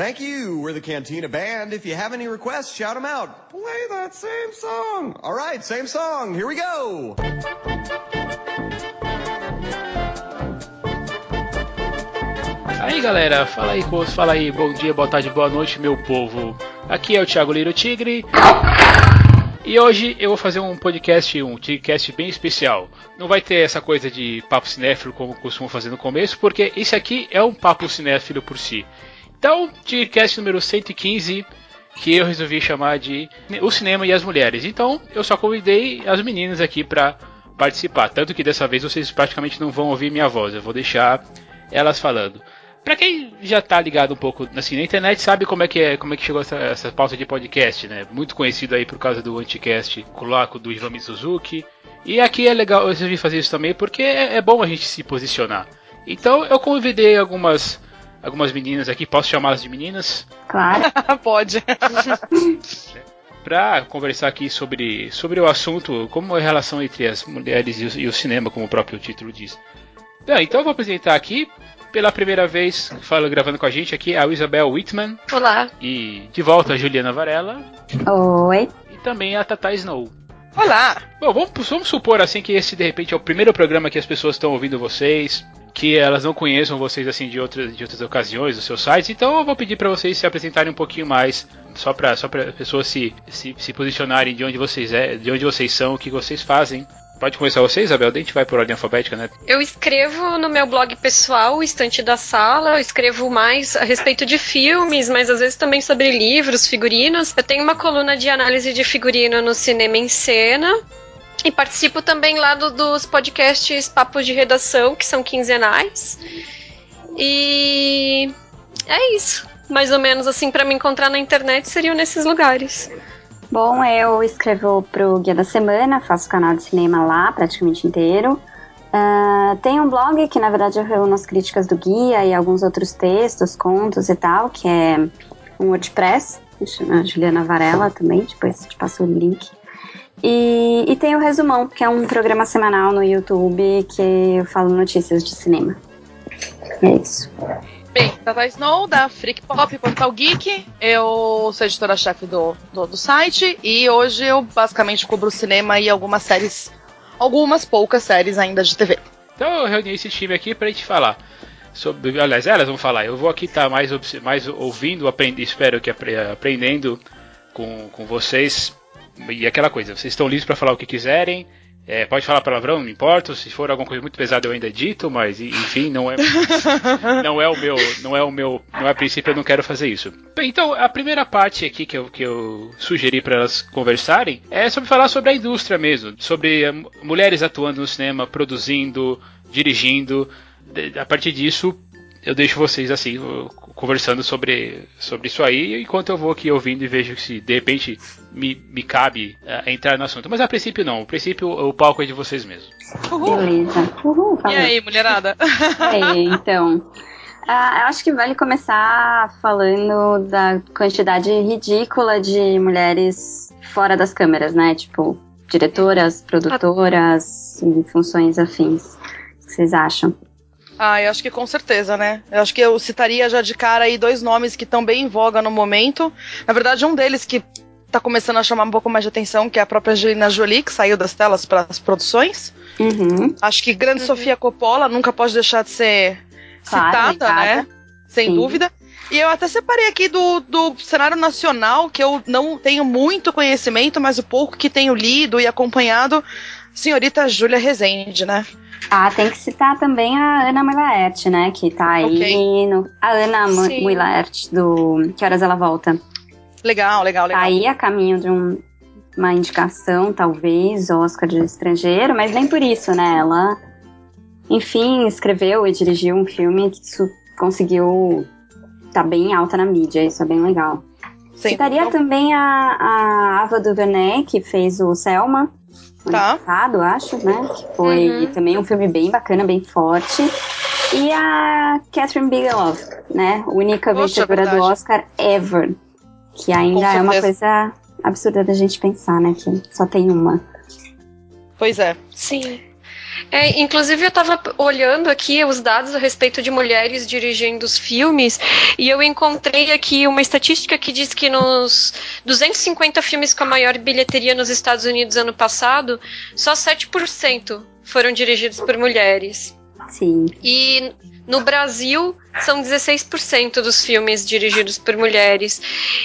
Thank you. We're the Cantina Band. If you have any requests, shout them out. Play that same song. All right, same song. Here we go. Aí galera, fala aí, fala aí, bom dia, boa tarde, boa noite, meu povo. Aqui é o Thiago Liro Tigre. E hoje eu vou fazer um podcast, um podcast bem especial. Não vai ter essa coisa de papo cinéfilo como costumo fazer no começo, porque esse aqui é um papo cinéfilo por si. Então, podcast número 115, que eu resolvi chamar de O Cinema e as Mulheres. Então, eu só convidei as meninas aqui para participar. Tanto que dessa vez vocês praticamente não vão ouvir minha voz, eu vou deixar elas falando. Pra quem já tá ligado um pouco assim, na internet, sabe como é que é, como é que chegou essa, essa pauta de podcast, né? Muito conhecido aí por causa do Anticast coloco do Ivan Suzuki. E aqui é legal, eu resolvi fazer isso também porque é, é bom a gente se posicionar. Então eu convidei algumas algumas meninas aqui, posso chamá-las de meninas? Claro. Pode. para conversar aqui sobre, sobre o assunto, como é a relação entre as mulheres e o, e o cinema, como o próprio título diz. Bem, então eu vou apresentar aqui pela primeira vez, falo gravando com a gente aqui, a Isabel Whitman. Olá. E de volta a Juliana Varela. Oi. E também a Tata Snow. Olá. Bom, vamos, vamos supor assim que esse de repente é o primeiro programa que as pessoas estão ouvindo vocês, que elas não conheçam vocês assim de outras, de outras ocasiões, dos seus sites, então eu vou pedir para vocês se apresentarem um pouquinho mais, só para só as pessoas se, se, se posicionarem de onde vocês é, de onde vocês são, o que vocês fazem Pode começar você, Isabel? A gente vai por ordem alfabética, né? Eu escrevo no meu blog pessoal, o Estante da Sala, eu escrevo mais a respeito de filmes, mas às vezes também sobre livros, figurinos. Eu tenho uma coluna de análise de figurino no Cinema em Cena. E participo também lá do, dos podcasts Papos de Redação, que são quinzenais. E é isso. Mais ou menos assim, para me encontrar na internet seriam nesses lugares. Bom, eu escrevo pro Guia da Semana, faço canal de cinema lá praticamente inteiro. Uh, tem um blog que na verdade eu reúno as críticas do guia e alguns outros textos, contos e tal, que é um WordPress, a Juliana Varela também, depois te passo o link. E, e tem o Resumão, que é um programa semanal no YouTube que eu falo notícias de cinema. É isso. Bem, Tata Snow, da Freak Pop Portal Geek. Eu sou editora-chefe do, do, do, site e hoje eu basicamente cubro cinema e algumas séries, algumas poucas séries ainda de TV. Então eu reuni esse time aqui pra gente falar. Sobre, aliás, elas vão falar. Eu vou aqui estar tá mais, mais ouvindo, espero que aprendendo com, com vocês. E aquela coisa, vocês estão livres para falar o que quiserem. É, pode falar palavrão, não importa. Se for alguma coisa muito pesada eu ainda dito, mas enfim, não é não é o meu, não é o meu, não é a princípio eu não quero fazer isso. Bem, então a primeira parte aqui que eu, que eu sugeri para elas conversarem é sobre falar sobre a indústria mesmo, sobre uh, mulheres atuando no cinema, produzindo, dirigindo. A partir disso, eu deixo vocês assim conversando sobre, sobre isso aí, enquanto eu vou aqui ouvindo e vejo se de repente me, me cabe uh, entrar no assunto. Mas a princípio não, a princípio o palco é de vocês mesmos. Uhul. Beleza. Uhul, e aí, mulherada? É, então. Uh, eu acho que vale começar falando da quantidade ridícula de mulheres fora das câmeras, né? Tipo, diretoras, produtoras e funções afins. O que vocês acham? Ah, eu acho que com certeza, né? Eu acho que eu citaria já de cara aí dois nomes que estão bem em voga no momento. Na verdade, um deles que tá começando a chamar um pouco mais de atenção, que é a própria Angelina Jolie, que saiu das telas para as produções. Uhum. Acho que grande uhum. Sofia Coppola nunca pode deixar de ser claro, citada, né? Sem Sim. dúvida. E eu até separei aqui do, do cenário nacional, que eu não tenho muito conhecimento, mas o pouco que tenho lido e acompanhado, senhorita Júlia Rezende, né? Ah, tem que citar também a Ana Muilaert, né? Que tá aí okay. no. A Ana Muilaert do Que Horas Ela Volta. Legal, legal, legal. Tá aí a caminho de um, uma indicação, talvez, Oscar de estrangeiro, mas nem por isso, né? Ela, enfim, escreveu e dirigiu um filme que conseguiu tá bem alta na mídia, isso é bem legal. Sim, Citaria então... também a, a Ava DuVernay, que fez o Selma, tá. passado, acho, né? Que foi uhum. também um filme bem bacana, bem forte. E a Catherine Bigelow, né? Única Poxa, vencedora do Oscar ever. Que ainda é uma coisa absurda da gente pensar, né? Que só tem uma. Pois é. Sim. É, inclusive, eu estava olhando aqui os dados a respeito de mulheres dirigindo os filmes e eu encontrei aqui uma estatística que diz que nos 250 filmes com a maior bilheteria nos Estados Unidos ano passado, só 7% foram dirigidos por mulheres. Sim. E no Brasil, são 16% dos filmes dirigidos por mulheres.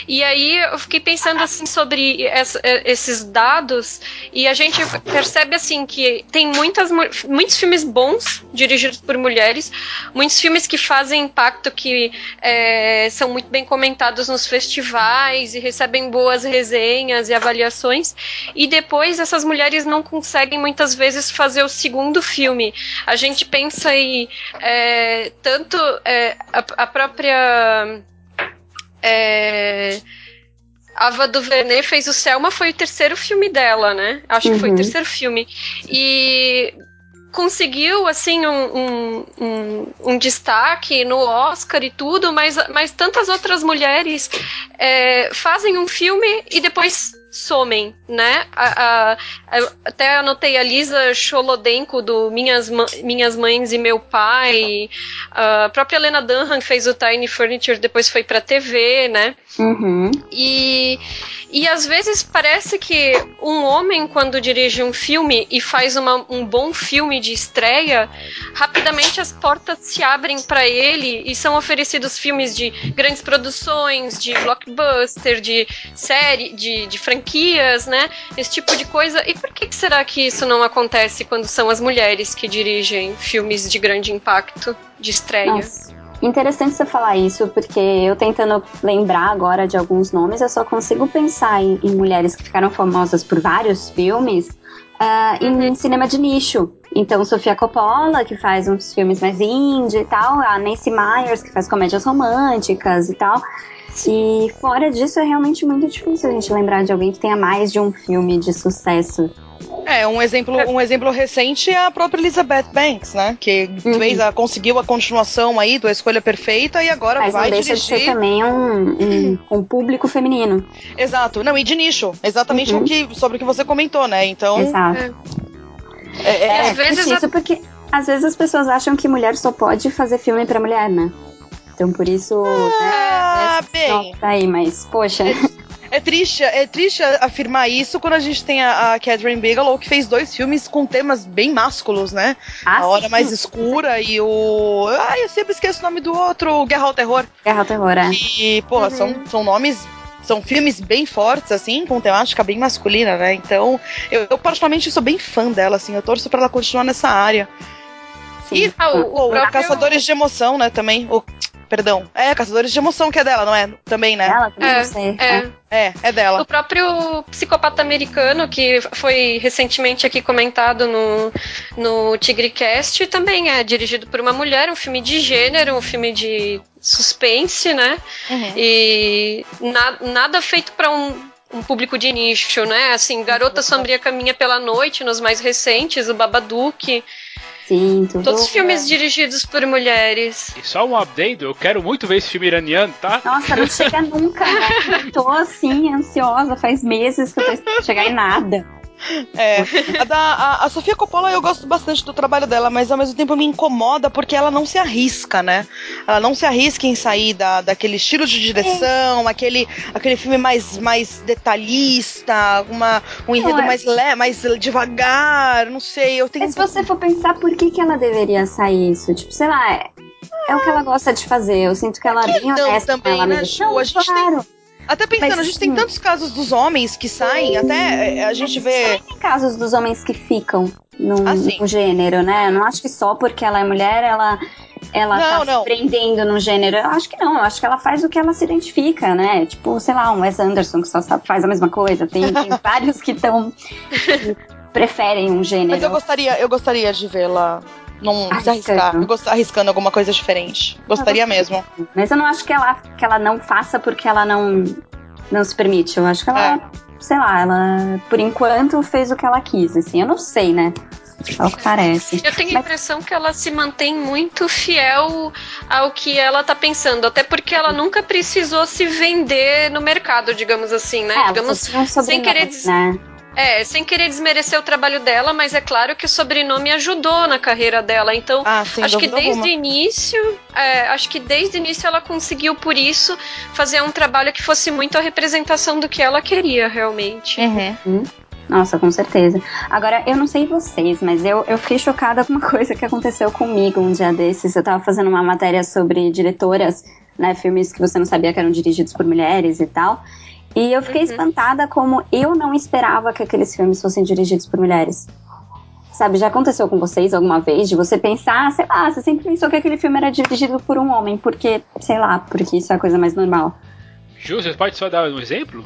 E aí eu fiquei pensando assim sobre essa, esses dados e a gente percebe assim que tem muitas, muitos filmes bons dirigidos por mulheres, muitos filmes que fazem impacto, que é, são muito bem comentados nos festivais e recebem boas resenhas e avaliações. E depois essas mulheres não conseguem muitas vezes fazer o segundo filme. A gente pensa aí é, tanto é, é, a, a, própria. É, Ava DuVernay fez o Selma, foi o terceiro filme dela, né? Acho uhum. que foi o uhum. terceiro filme. E conseguiu, assim, um, um, um, um, destaque no Oscar e tudo, mas, mas tantas outras mulheres é, fazem um filme e depois somem, né? A, a, até anotei a Lisa Cholodenko do Minhas, Minhas Mães e Meu Pai. A própria Lena Dunham fez o Tiny Furniture, depois foi pra TV, né? Uhum. E, e às vezes parece que um homem, quando dirige um filme e faz uma, um bom filme de estreia, rapidamente as portas se abrem para ele e são oferecidos filmes de grandes produções, de blockbuster, de série, de, de franquias, né? Esse tipo de coisa. E por que, que será que isso não acontece quando são as mulheres que dirigem filmes de grande impacto, de estreia? Nossa. Interessante você falar isso, porque eu tentando lembrar agora de alguns nomes, eu só consigo pensar em, em mulheres que ficaram famosas por vários filmes uh, em cinema de nicho. Então, Sofia Coppola, que faz uns filmes mais indie e tal, a Nancy Myers, que faz comédias românticas e tal. E fora disso, é realmente muito difícil a gente lembrar de alguém que tenha mais de um filme de sucesso. É, um exemplo, um exemplo recente é a própria Elizabeth Banks, né? Que uhum. fez a, conseguiu a continuação aí do A Escolha Perfeita e agora Mas vai não deixa dirigir... de ser também um, um, um, público feminino. Exato. Não, e de nicho. Exatamente uhum. o que, sobre o que você comentou, né? Então... Exato. É, é, é, às vezes isso porque às vezes as pessoas acham que mulher só pode fazer filme para mulher, né? Então por isso. Ah, né, bem. Tá aí, mas, poxa. É triste, é triste afirmar isso quando a gente tem a, a Catherine Bigelow que fez dois filmes com temas bem másculos, né? Ah, a Hora sim. Mais Escura e o. Ai, eu sempre esqueço o nome do outro, Guerra ao Terror. Guerra ao Terror, é. E, porra, uhum. são, são nomes são filmes bem fortes, assim, com temática bem masculina, né? Então, eu, eu particularmente sou bem fã dela, assim, eu torço para ela continuar nessa área. Sim. E ah, o, o, o Caçadores de Emoção, né, também. O, Perdão. É, Caçadores de Emoção, que é dela, não é? Também, né? Ela também, é, sei. É. é, é dela. O próprio Psicopata Americano, que foi recentemente aqui comentado no, no TigreCast, também é dirigido por uma mulher, um filme de gênero, um filme de suspense, né? Uhum. E na, nada feito para um um público de nicho, né? Assim, Garota Sombria Caminha pela Noite, nos mais recentes, o Babadook. Sim, tudo. Todos os filmes dirigidos por mulheres. E só um update, eu quero muito ver esse filme iraniano, tá? Nossa, não chega nunca, né? tô assim, ansiosa, faz meses que eu tô esperando chegar em nada. É. A, da, a, a, Sofia Coppola eu gosto bastante do trabalho dela, mas ao mesmo tempo me incomoda porque ela não se arrisca, né? Ela não se arrisca em sair da, daquele estilo de direção, é. aquele, aquele filme mais, mais detalhista, uma, um enredo é. mais, le, mais devagar, não sei. Eu tenho mas se você for pensar por que, que ela deveria sair isso, tipo, sei lá, é, é o que ela gosta de fazer. Eu sinto que ela é bem honesta também, ela né, Ju? Não, a gente claro. tem até pensando, Mas, a gente tem tantos casos dos homens que saem, até eh, a gente vê. Tem casos dos homens que ficam no, assim. no gênero, né? Eu não acho que só porque ela é mulher, ela ela não, tá não. se prendendo no gênero. Eu acho que não, eu acho que ela faz o que ela se identifica, né? Tipo, sei lá, um Wes Anderson que só sabe, faz a mesma coisa. Tem, tem vários que estão. preferem um gênero. Mas eu gostaria, eu gostaria de vê-la não se arriscar. Eu gosto, arriscando alguma coisa diferente. Gostaria mesmo. Mas eu não acho que ela, que ela não faça porque ela não, não se permite. Eu acho que ela, é. sei lá, ela, por enquanto, fez o que ela quis, assim. Eu não sei, né? É o que parece. Eu tenho a impressão que ela se mantém muito fiel ao que ela tá pensando, até porque ela nunca precisou se vender no mercado, digamos assim, né? É, digamos, sem querer dizer. Né? É, sem querer desmerecer o trabalho dela, mas é claro que o sobrenome ajudou na carreira dela. Então, ah, acho que desde o início, é, acho que desde o início ela conseguiu, por isso, fazer um trabalho que fosse muito a representação do que ela queria realmente. Uhum. Nossa, com certeza. Agora, eu não sei vocês, mas eu, eu fiquei chocada com uma coisa que aconteceu comigo um dia desses. Eu tava fazendo uma matéria sobre diretoras, né? Filmes que você não sabia que eram dirigidos por mulheres e tal. E eu fiquei uhum. espantada como eu não esperava que aqueles filmes fossem dirigidos por mulheres. Sabe, já aconteceu com vocês alguma vez de você pensar, sei lá, você sempre pensou que aquele filme era dirigido por um homem, porque, sei lá, porque isso é a coisa mais normal. Ju, você pode só dar um exemplo?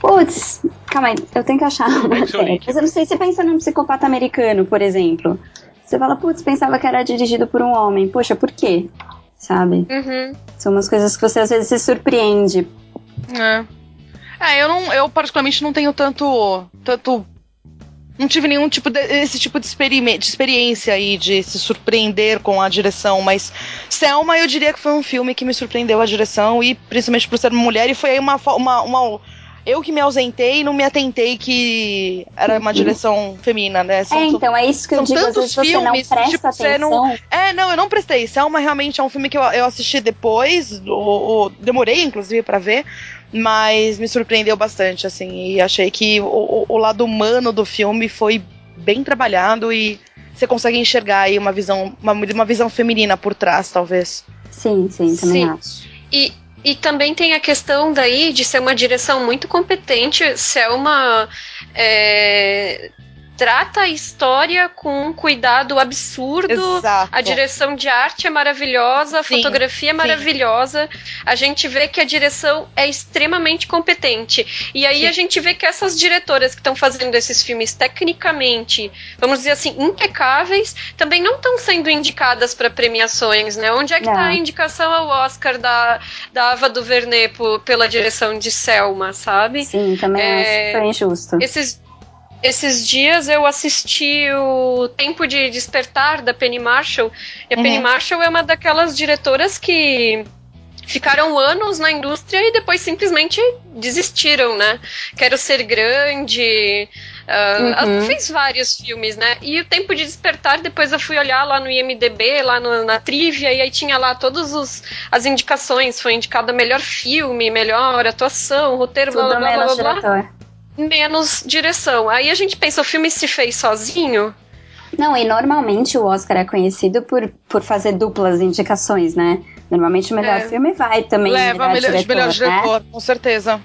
Putz, calma aí, eu tenho que achar uma Mas eu não sei, você pensa num psicopata americano, por exemplo. Você fala, putz, pensava que era dirigido por um homem. Poxa, por quê? Sabe? Uhum. São umas coisas que você às vezes se surpreende. É. É, eu não, eu particularmente não tenho tanto, tanto não tive nenhum tipo desse tipo de, de, experiência aí de se surpreender com a direção, mas Selma eu diria que foi um filme que me surpreendeu a direção e principalmente por ser mulher e foi aí uma, uma, uma eu que me ausentei e não me atentei que era uma direção feminina, né? São, é, então, é isso que eu digo, tantos filmes, tipo, você não É, não, eu não prestei. Selma realmente é um filme que eu, eu assisti depois, ou, demorei, inclusive, para ver, mas me surpreendeu bastante, assim, e achei que o, o lado humano do filme foi bem trabalhado e você consegue enxergar aí uma visão, uma, uma visão feminina por trás, talvez. Sim, sim, também sim. acho. E e também tem a questão daí de ser uma direção muito competente, ser uma. É, trata a história com um cuidado absurdo. Exato. A direção de arte é maravilhosa, a sim, fotografia é maravilhosa. Sim. A gente vê que a direção é extremamente competente. E aí sim. a gente vê que essas diretoras que estão fazendo esses filmes tecnicamente, vamos dizer assim, impecáveis, também não estão sendo indicadas para premiações, né? Onde é que está a indicação ao Oscar da, da Ava DuVernay pela direção de Selma, sabe? Sim, também é, que foi injusto. Esses esses dias eu assisti o Tempo de Despertar da Penny Marshall. E a uhum. Penny Marshall é uma daquelas diretoras que ficaram anos na indústria e depois simplesmente desistiram, né? Quero ser grande. Uh, uhum. Fez vários filmes, né? E o Tempo de Despertar, depois eu fui olhar lá no IMDB, lá no, na trivia, e aí tinha lá todas as indicações. Foi indicada melhor filme, melhor atuação, roteiro, Tudo blá blá blá blá. blá menos direção. Aí a gente pensa, o filme se fez sozinho? Não, e normalmente o Oscar é conhecido por, por fazer duplas indicações, né? Normalmente o melhor é. filme vai também. Leva melhor, diretor, melhor diretor, né? com certeza.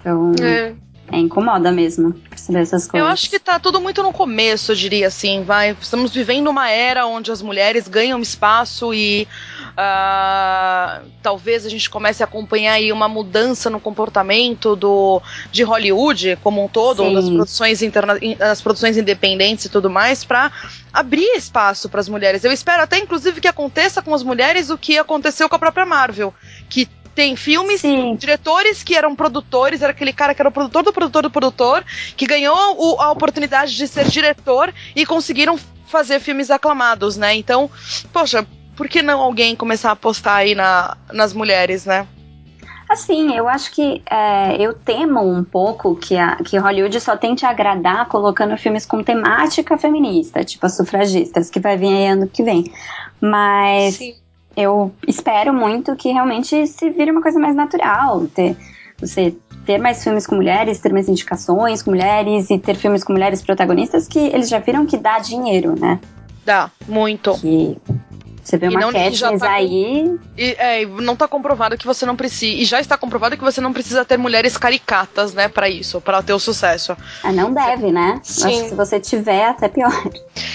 Então. É. É, incomoda mesmo perceber essas coisas. Eu acho que tá tudo muito no começo, eu diria assim, vai. Estamos vivendo uma era onde as mulheres ganham espaço e uh, talvez a gente comece a acompanhar aí uma mudança no comportamento do, de Hollywood como um todo, das produções, interna das produções independentes e tudo mais, para abrir espaço para as mulheres. Eu espero até, inclusive, que aconteça com as mulheres o que aconteceu com a própria Marvel, que tem filmes, Sim. diretores que eram produtores, era aquele cara que era o produtor do produtor do produtor, que ganhou o, a oportunidade de ser diretor e conseguiram fazer filmes aclamados, né? Então, poxa, por que não alguém começar a apostar aí na, nas mulheres, né? Assim, eu acho que é, eu temo um pouco que, a, que Hollywood só tente agradar colocando filmes com temática feminista, tipo as sufragistas, que vai vir aí ano que vem. Mas Sim eu espero muito que realmente se vire uma coisa mais natural, ter, você ter mais filmes com mulheres, ter mais indicações com mulheres e ter filmes com mulheres protagonistas que eles já viram que dá dinheiro, né? Dá, muito. Que você vê uma Katniss tá aí. E, é, não tá comprovado que você não precisa. E já está comprovado que você não precisa ter mulheres caricatas, né, para isso, para ter o sucesso. Ah, não deve, né? Sim. Acho que se você tiver, até pior.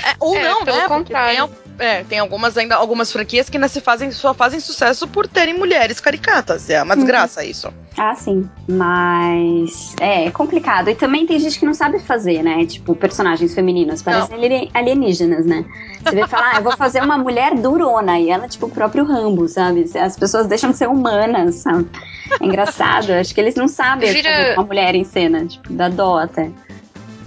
É, ou é, não, pelo né? Contrário. Tem, é, tem algumas ainda algumas franquias que ainda se fazem, só fazem sucesso por terem mulheres caricatas. É uma desgraça uhum. isso. Ah, sim. Mas é, é complicado. E também tem gente que não sabe fazer, né? Tipo, personagens femininos. Parecem alienígenas, né? Você vai falar, ah, eu vou fazer uma mulher durona. E ela, tipo, o próprio Rambo, sabe? As pessoas deixam de ser humanas, sabe? É engraçado. Acho que eles não sabem Vira... uma mulher em cena. Tipo, dá dó até.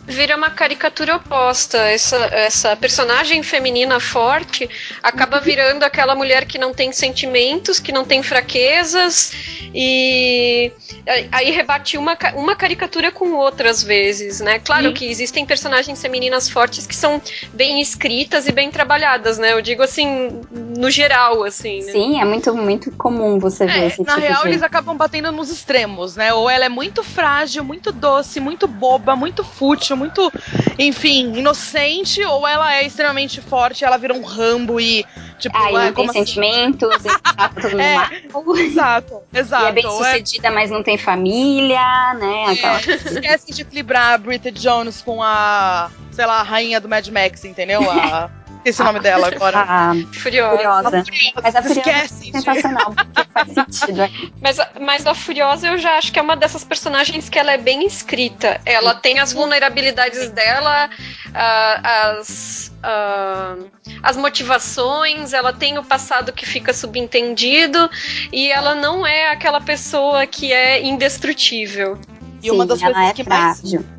Vira uma caricatura oposta. Essa, essa personagem feminina forte acaba virando aquela mulher que não tem sentimentos, que não tem fraquezas, e aí rebate uma, uma caricatura com outra às vezes, né? Claro Sim. que existem personagens femininas fortes que são bem escritas e bem trabalhadas, né? Eu digo assim, no geral, assim. Né? Sim, é muito, muito comum você é, ver esse na tipo real, de... eles acabam batendo nos extremos, né? Ou ela é muito frágil, muito doce, muito boba, muito fútil, muito, enfim, inocente, ou ela é extremamente forte, ela vira um rambo e, tipo, ah, é, não tem assim? sentimentos, e tá tudo é, Exato, exato. E é bem é sucedida, é... mas não tem família, né? É, Aquela... Esquece de equilibrar a Bridget Jones com a, sei lá, a rainha do Mad Max, entendeu? A esqueci o nome dela agora. Ah, Furiosa. Furiosa. Mas a Furiosa Esquece, é sensacional, faz sentido. Mas, mas a Furiosa eu já acho que é uma dessas personagens que ela é bem escrita. Ela tem as vulnerabilidades dela, uh, as, uh, as motivações, ela tem o passado que fica subentendido e ela não é aquela pessoa que é indestrutível. E uma das coisas é que frágil. mais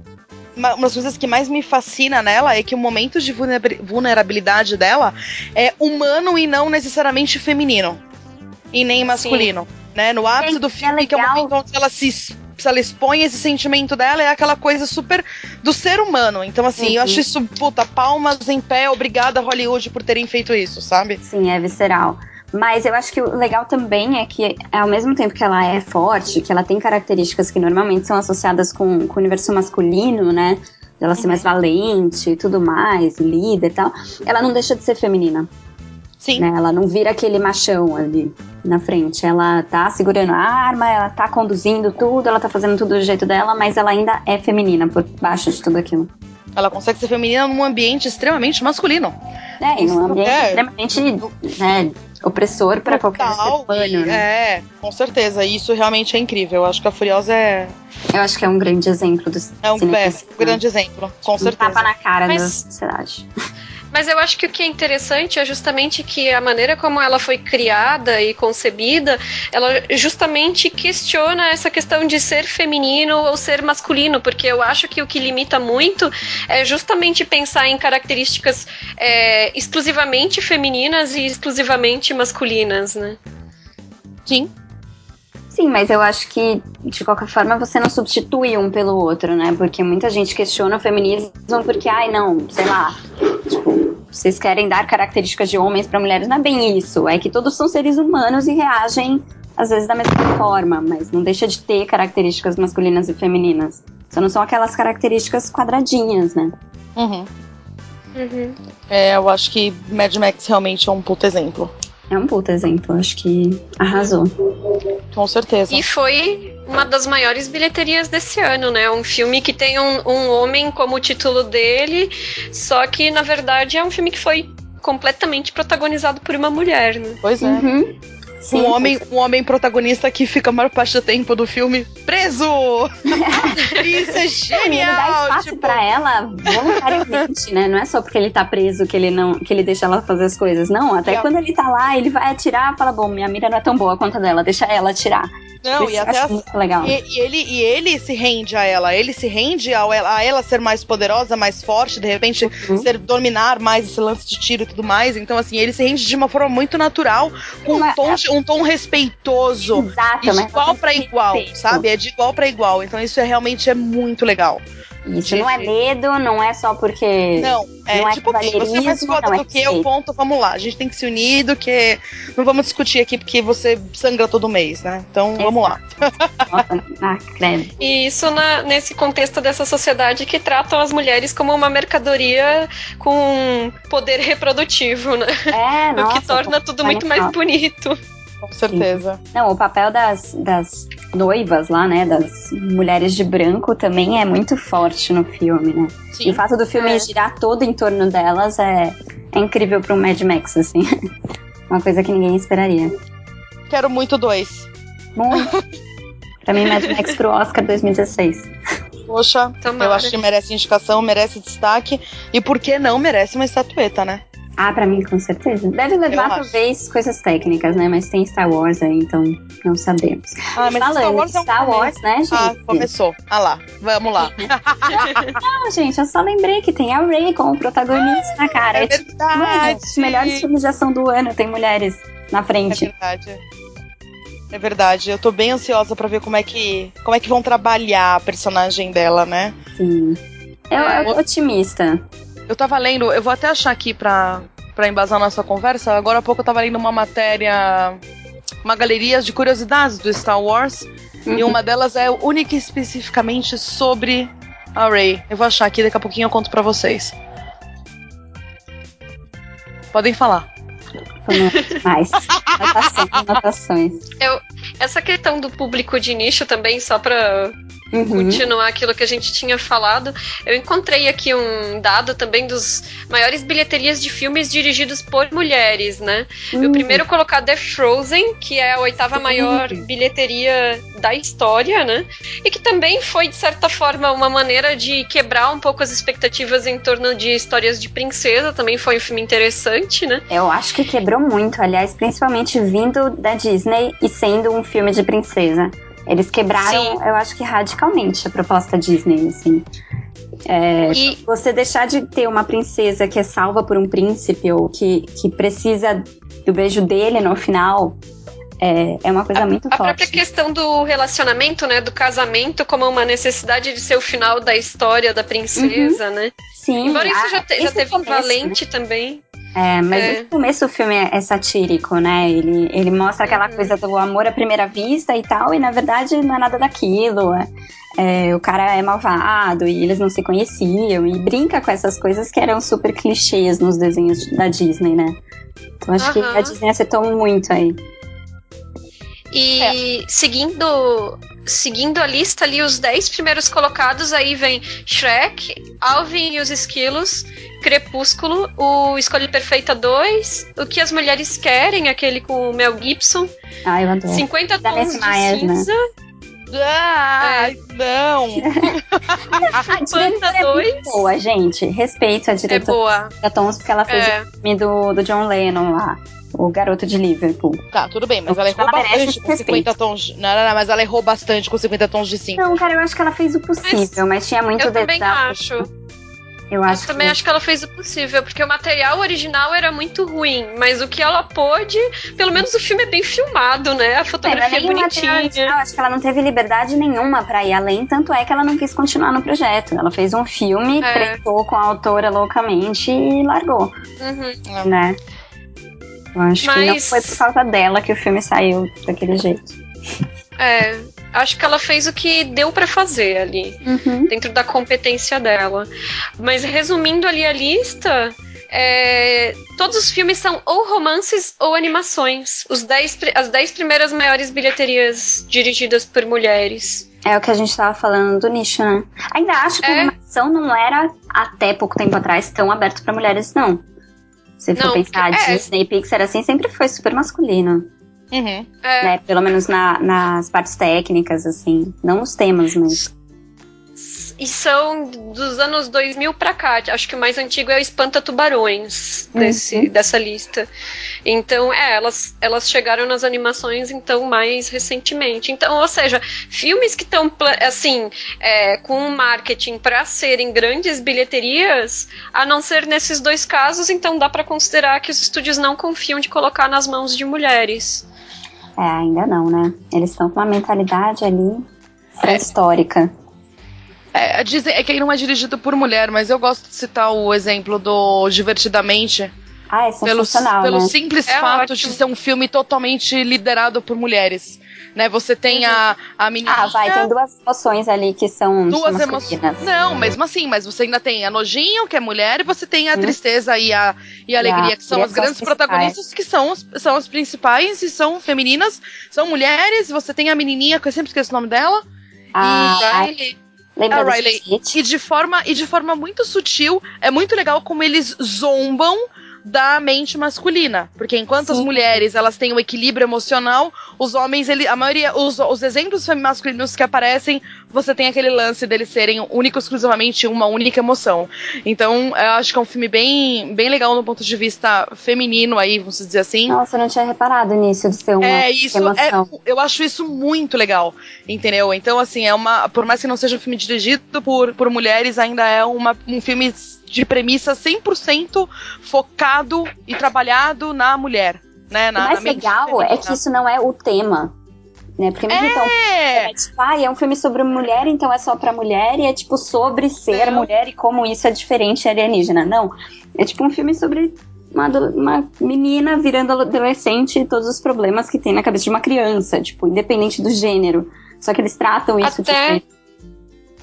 uma, das coisas que mais me fascina nela é que o momento de vulnerabilidade dela é humano e não necessariamente feminino. E nem masculino. Sim. Né? No ápice do filme, é que é o momento onde ela se se ela expõe esse sentimento dela, é aquela coisa super do ser humano. Então, assim, uhum. eu acho isso, puta, palmas em pé, obrigada, Hollywood, por terem feito isso, sabe? Sim, é visceral. Mas eu acho que o legal também é que, ao mesmo tempo que ela é forte, que ela tem características que normalmente são associadas com, com o universo masculino, né? Ela ser mais uhum. valente e tudo mais, líder e tal, ela não deixa de ser feminina. Sim. Né? Ela não vira aquele machão ali na frente. Ela tá segurando a arma, ela tá conduzindo tudo, ela tá fazendo tudo do jeito dela, mas ela ainda é feminina por baixo de tudo aquilo. Ela consegue ser feminina num ambiente extremamente masculino. É, e num ambiente é. extremamente né, opressor para qualquer ser humano. Né? É, com certeza. E isso realmente é incrível. Eu acho que a Furiosa é. Eu acho que é um grande exemplo do É um, é, um grande exemplo, com um certeza. Tapa na cara Mas... da sociedade. Mas eu acho que o que é interessante é justamente que a maneira como ela foi criada e concebida, ela justamente questiona essa questão de ser feminino ou ser masculino, porque eu acho que o que limita muito é justamente pensar em características é, exclusivamente femininas e exclusivamente masculinas, né? Sim, Sim, mas eu acho que, de qualquer forma, você não substitui um pelo outro, né? Porque muita gente questiona o feminismo porque, ai, não, sei lá, tipo, vocês querem dar características de homens para mulheres. Não é bem isso. É que todos são seres humanos e reagem, às vezes, da mesma forma, mas não deixa de ter características masculinas e femininas. Só não são aquelas características quadradinhas, né? Uhum. Uhum. É, eu acho que Mad Max realmente é um puto exemplo. É um puto exemplo, acho que arrasou. Com certeza. E foi uma das maiores bilheterias desse ano, né? Um filme que tem um, um homem como título dele, só que na verdade é um filme que foi completamente protagonizado por uma mulher, né? Pois é. Uhum. Sim, um homem, um homem protagonista que fica a maior parte do tempo do filme preso! Isso é genial! Ele dá espaço tipo... pra ela voluntariamente, né? Não é só porque ele tá preso que ele não que ele deixa ela fazer as coisas. Não, até é. quando ele tá lá, ele vai atirar e fala: Bom, minha mira não é tão boa quanto a dela, deixa ela atirar. Não, Isso e até a... legal. E, e, ele, e ele se rende a ela. Ele se rende a ela, a ela ser mais poderosa, mais forte, de repente uhum. ser dominar mais esse lance de tiro e tudo mais. Então, assim, ele se rende de uma forma muito natural, com um tom, um tom respeitoso. Exato, de igual para igual, sabe? É de igual para igual. Então, isso é realmente é muito legal. Isso de... não é medo, não é só porque. Não, é, não é tipo, você é mais foda do é que eu, ponto, vamos lá. A gente tem que se unir do que. Não vamos discutir aqui porque você sangra todo mês, né? Então Exato. vamos lá. Nossa, ah, credo. E isso na, nesse contexto dessa sociedade que tratam as mulheres como uma mercadoria com poder reprodutivo, né? É, nossa, o que torna tudo muito mais bonito. Com certeza. Não, o papel das, das noivas lá, né, das mulheres de branco também é muito forte no filme, né? Sim. E o fato do filme é. girar todo em torno delas é, é incrível para um Mad Max, assim. Uma coisa que ninguém esperaria. Quero muito dois. Muito. pra mim, Mad Max pro Oscar 2016. Poxa, Tomara. eu acho que merece indicação, merece destaque. E por que não merece uma estatueta, né? Ah, pra mim, com certeza. Deve levar, talvez, coisas técnicas, né? Mas tem Star Wars aí, então não sabemos. Ah, mas Falando Star Wars, é um Star Wars né, gente? Ah, começou. Ah lá, vamos lá. não, gente, eu só lembrei que tem a Ray como protagonista, cara. É, é tipo, verdade. os melhores filmes de ação do ano tem mulheres na frente. É verdade. É verdade. Eu tô bem ansiosa para ver como é que como é que vão trabalhar a personagem dela, né? Sim. Eu, é, eu tô otimista. Eu tava lendo, eu vou até achar aqui pra, pra embasar nossa conversa. Agora há pouco eu tava lendo uma matéria, uma galeria de curiosidades do Star Wars. Uhum. E uma delas é única e especificamente sobre a Rey. Eu vou achar aqui, daqui a pouquinho eu conto pra vocês. Podem falar. Mais. Anotações, anotações. Eu, essa questão do público de nicho também, só pra Uhum. continuar aquilo que a gente tinha falado, eu encontrei aqui um dado também dos maiores bilheterias de filmes dirigidos por mulheres, né? Uhum. O primeiro colocado é Frozen, que é a oitava maior bilheteria da história, né? E que também foi, de certa forma, uma maneira de quebrar um pouco as expectativas em torno de histórias de princesa. Também foi um filme interessante, né? Eu acho que quebrou muito, aliás, principalmente vindo da Disney e sendo um filme de princesa. Eles quebraram, Sim. eu acho que radicalmente a proposta Disney, assim. É, e... Você deixar de ter uma princesa que é salva por um príncipe ou que, que precisa do beijo dele no final é, é uma coisa a, muito a forte. A própria questão do relacionamento, né, do casamento como uma necessidade de ser o final da história da princesa, uhum. né? Sim. Embora isso já, te, já teve começo, Valente né? também. É, mas é. no começo do filme é, é, satírico, né? Ele, ele mostra aquela uhum. coisa do amor à primeira vista e tal, e na verdade não é nada daquilo. É, é, o cara é malvado e eles não se conheciam, e brinca com essas coisas que eram super clichês nos desenhos da Disney, né? Então acho uhum. que a Disney acertou muito aí. E é. seguindo seguindo a lista ali, os 10 primeiros colocados, aí vem Shrek, Alvin e os Esquilos, Crepúsculo, o Escolha Perfeita 2, O que as Mulheres Querem, aquele com o Mel Gibson. Ah, eu adoro. 50 Tons de né? Cinza. Né? Ah, é. não! a diretora 2. é boa, gente. Respeito a diretora é boa. Tons, porque ela fez é. o filme do, do John Lennon lá o garoto de Liverpool. Tá, tudo bem, mas ela errou ela bastante com 50 tons. Não, não, não, mas ela errou bastante com 50 tons de cinza. Não, cara, eu acho que ela fez o possível, mas, mas tinha muito Eu também acho. Eu, acho eu também que... acho que ela fez o possível, porque o material original era muito ruim, mas o que ela pôde, pelo menos o filme é bem filmado, né? A fotografia é, é bonitinha. acho que ela não teve liberdade nenhuma para ir além, tanto é que ela não quis continuar no projeto. Ela fez um filme, é. com a autora loucamente e largou. Uhum. Né? Eu acho Mas... que não foi por causa dela que o filme saiu daquele jeito. É, acho que ela fez o que deu para fazer ali, uhum. dentro da competência dela. Mas resumindo ali a lista, é, todos os filmes são ou romances ou animações. Os dez, as dez primeiras maiores bilheterias dirigidas por mulheres. É o que a gente estava falando do nicho, né? Ainda acho que é. a animação não era, até pouco tempo atrás, tão aberto para mulheres, não. Se for pensar, é. Disney Pixar assim sempre foi super masculino. Uhum. É. Né? Pelo menos na, nas partes técnicas, assim. Não nos temas, mas e são dos anos 2000 para cá. Acho que o mais antigo é o Espanta Tubarões desse, uhum. dessa lista. Então, é, elas, elas chegaram nas animações então mais recentemente. Então, ou seja, filmes que estão assim é, com um marketing para serem grandes bilheterias, a não ser nesses dois casos, então dá para considerar que os estúdios não confiam de colocar nas mãos de mulheres. É, ainda não, né? Eles estão com uma mentalidade ali pré-histórica. É, dizem, é que ele não é dirigido por mulher, mas eu gosto de citar o exemplo do Divertidamente. Ah, é pelo, pelo né? simples é fato ótimo. de ser um filme totalmente liderado por mulheres. Né, você tem a, a menina. Ah, vai, tem duas emoções ali que são. Duas emoções. Não, mesmo assim, mas você ainda tem a nojinho, que é mulher, e você tem a hum. tristeza e a, e a alegria, que são as grandes protagonistas, que são, os, são as principais e são femininas, são mulheres. Você tem a menininha, que eu sempre esqueço o nome dela. Ah, e Lembra a Riley. E de forma e de forma muito sutil, é muito legal como eles zombam da mente masculina. Porque enquanto Sim. as mulheres elas têm um equilíbrio emocional, os homens, ele, a maioria, os, os exemplos masculinos que aparecem, você tem aquele lance deles serem único exclusivamente uma única emoção. Então, eu acho que é um filme bem, bem legal do ponto de vista feminino aí, vamos dizer assim. Nossa, eu não tinha reparado nisso de ser uma é, isso, emoção. É, eu acho isso muito legal, entendeu? Então, assim, é uma, por mais que não seja um filme dirigido por, por mulheres, ainda é uma, um filme de premissa 100% focado e trabalhado na mulher. Né, na, o mais legal é que isso não é o tema. Né? Porque mesmo é. então, é tipo, ah, é um filme sobre mulher, então é só pra mulher, e é tipo sobre ser mulher e como isso é diferente alienígena. Não. É tipo um filme sobre uma, uma menina virando adolescente e todos os problemas que tem na cabeça de uma criança, tipo, independente do gênero. Só que eles tratam isso Até... tipo,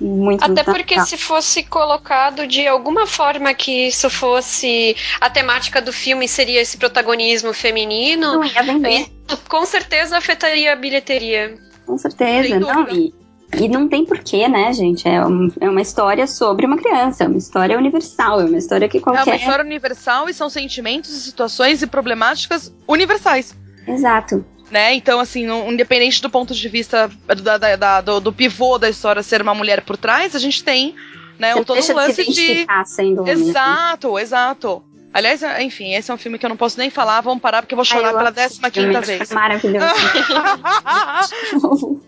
muito Até porque se fosse colocado de alguma forma que isso fosse a temática do filme seria esse protagonismo feminino, não ia vender. com certeza afetaria a bilheteria. Com certeza, não. E, e não tem porquê, né, gente? É, um, é uma história sobre uma criança, é uma história universal, é uma história que qualquer... É uma história universal e são sentimentos, situações e problemáticas universais. Exato né? Então, assim, no, independente do ponto de vista da, da, da, do, do, pivô da história ser uma mulher por trás, a gente tem, né, o todo um lance de. Sendo exato, exato. Aliás, enfim, esse é um filme que eu não posso nem falar, vamos parar porque eu vou chorar Ai, eu pela 15 quinta vez. Maravilhoso.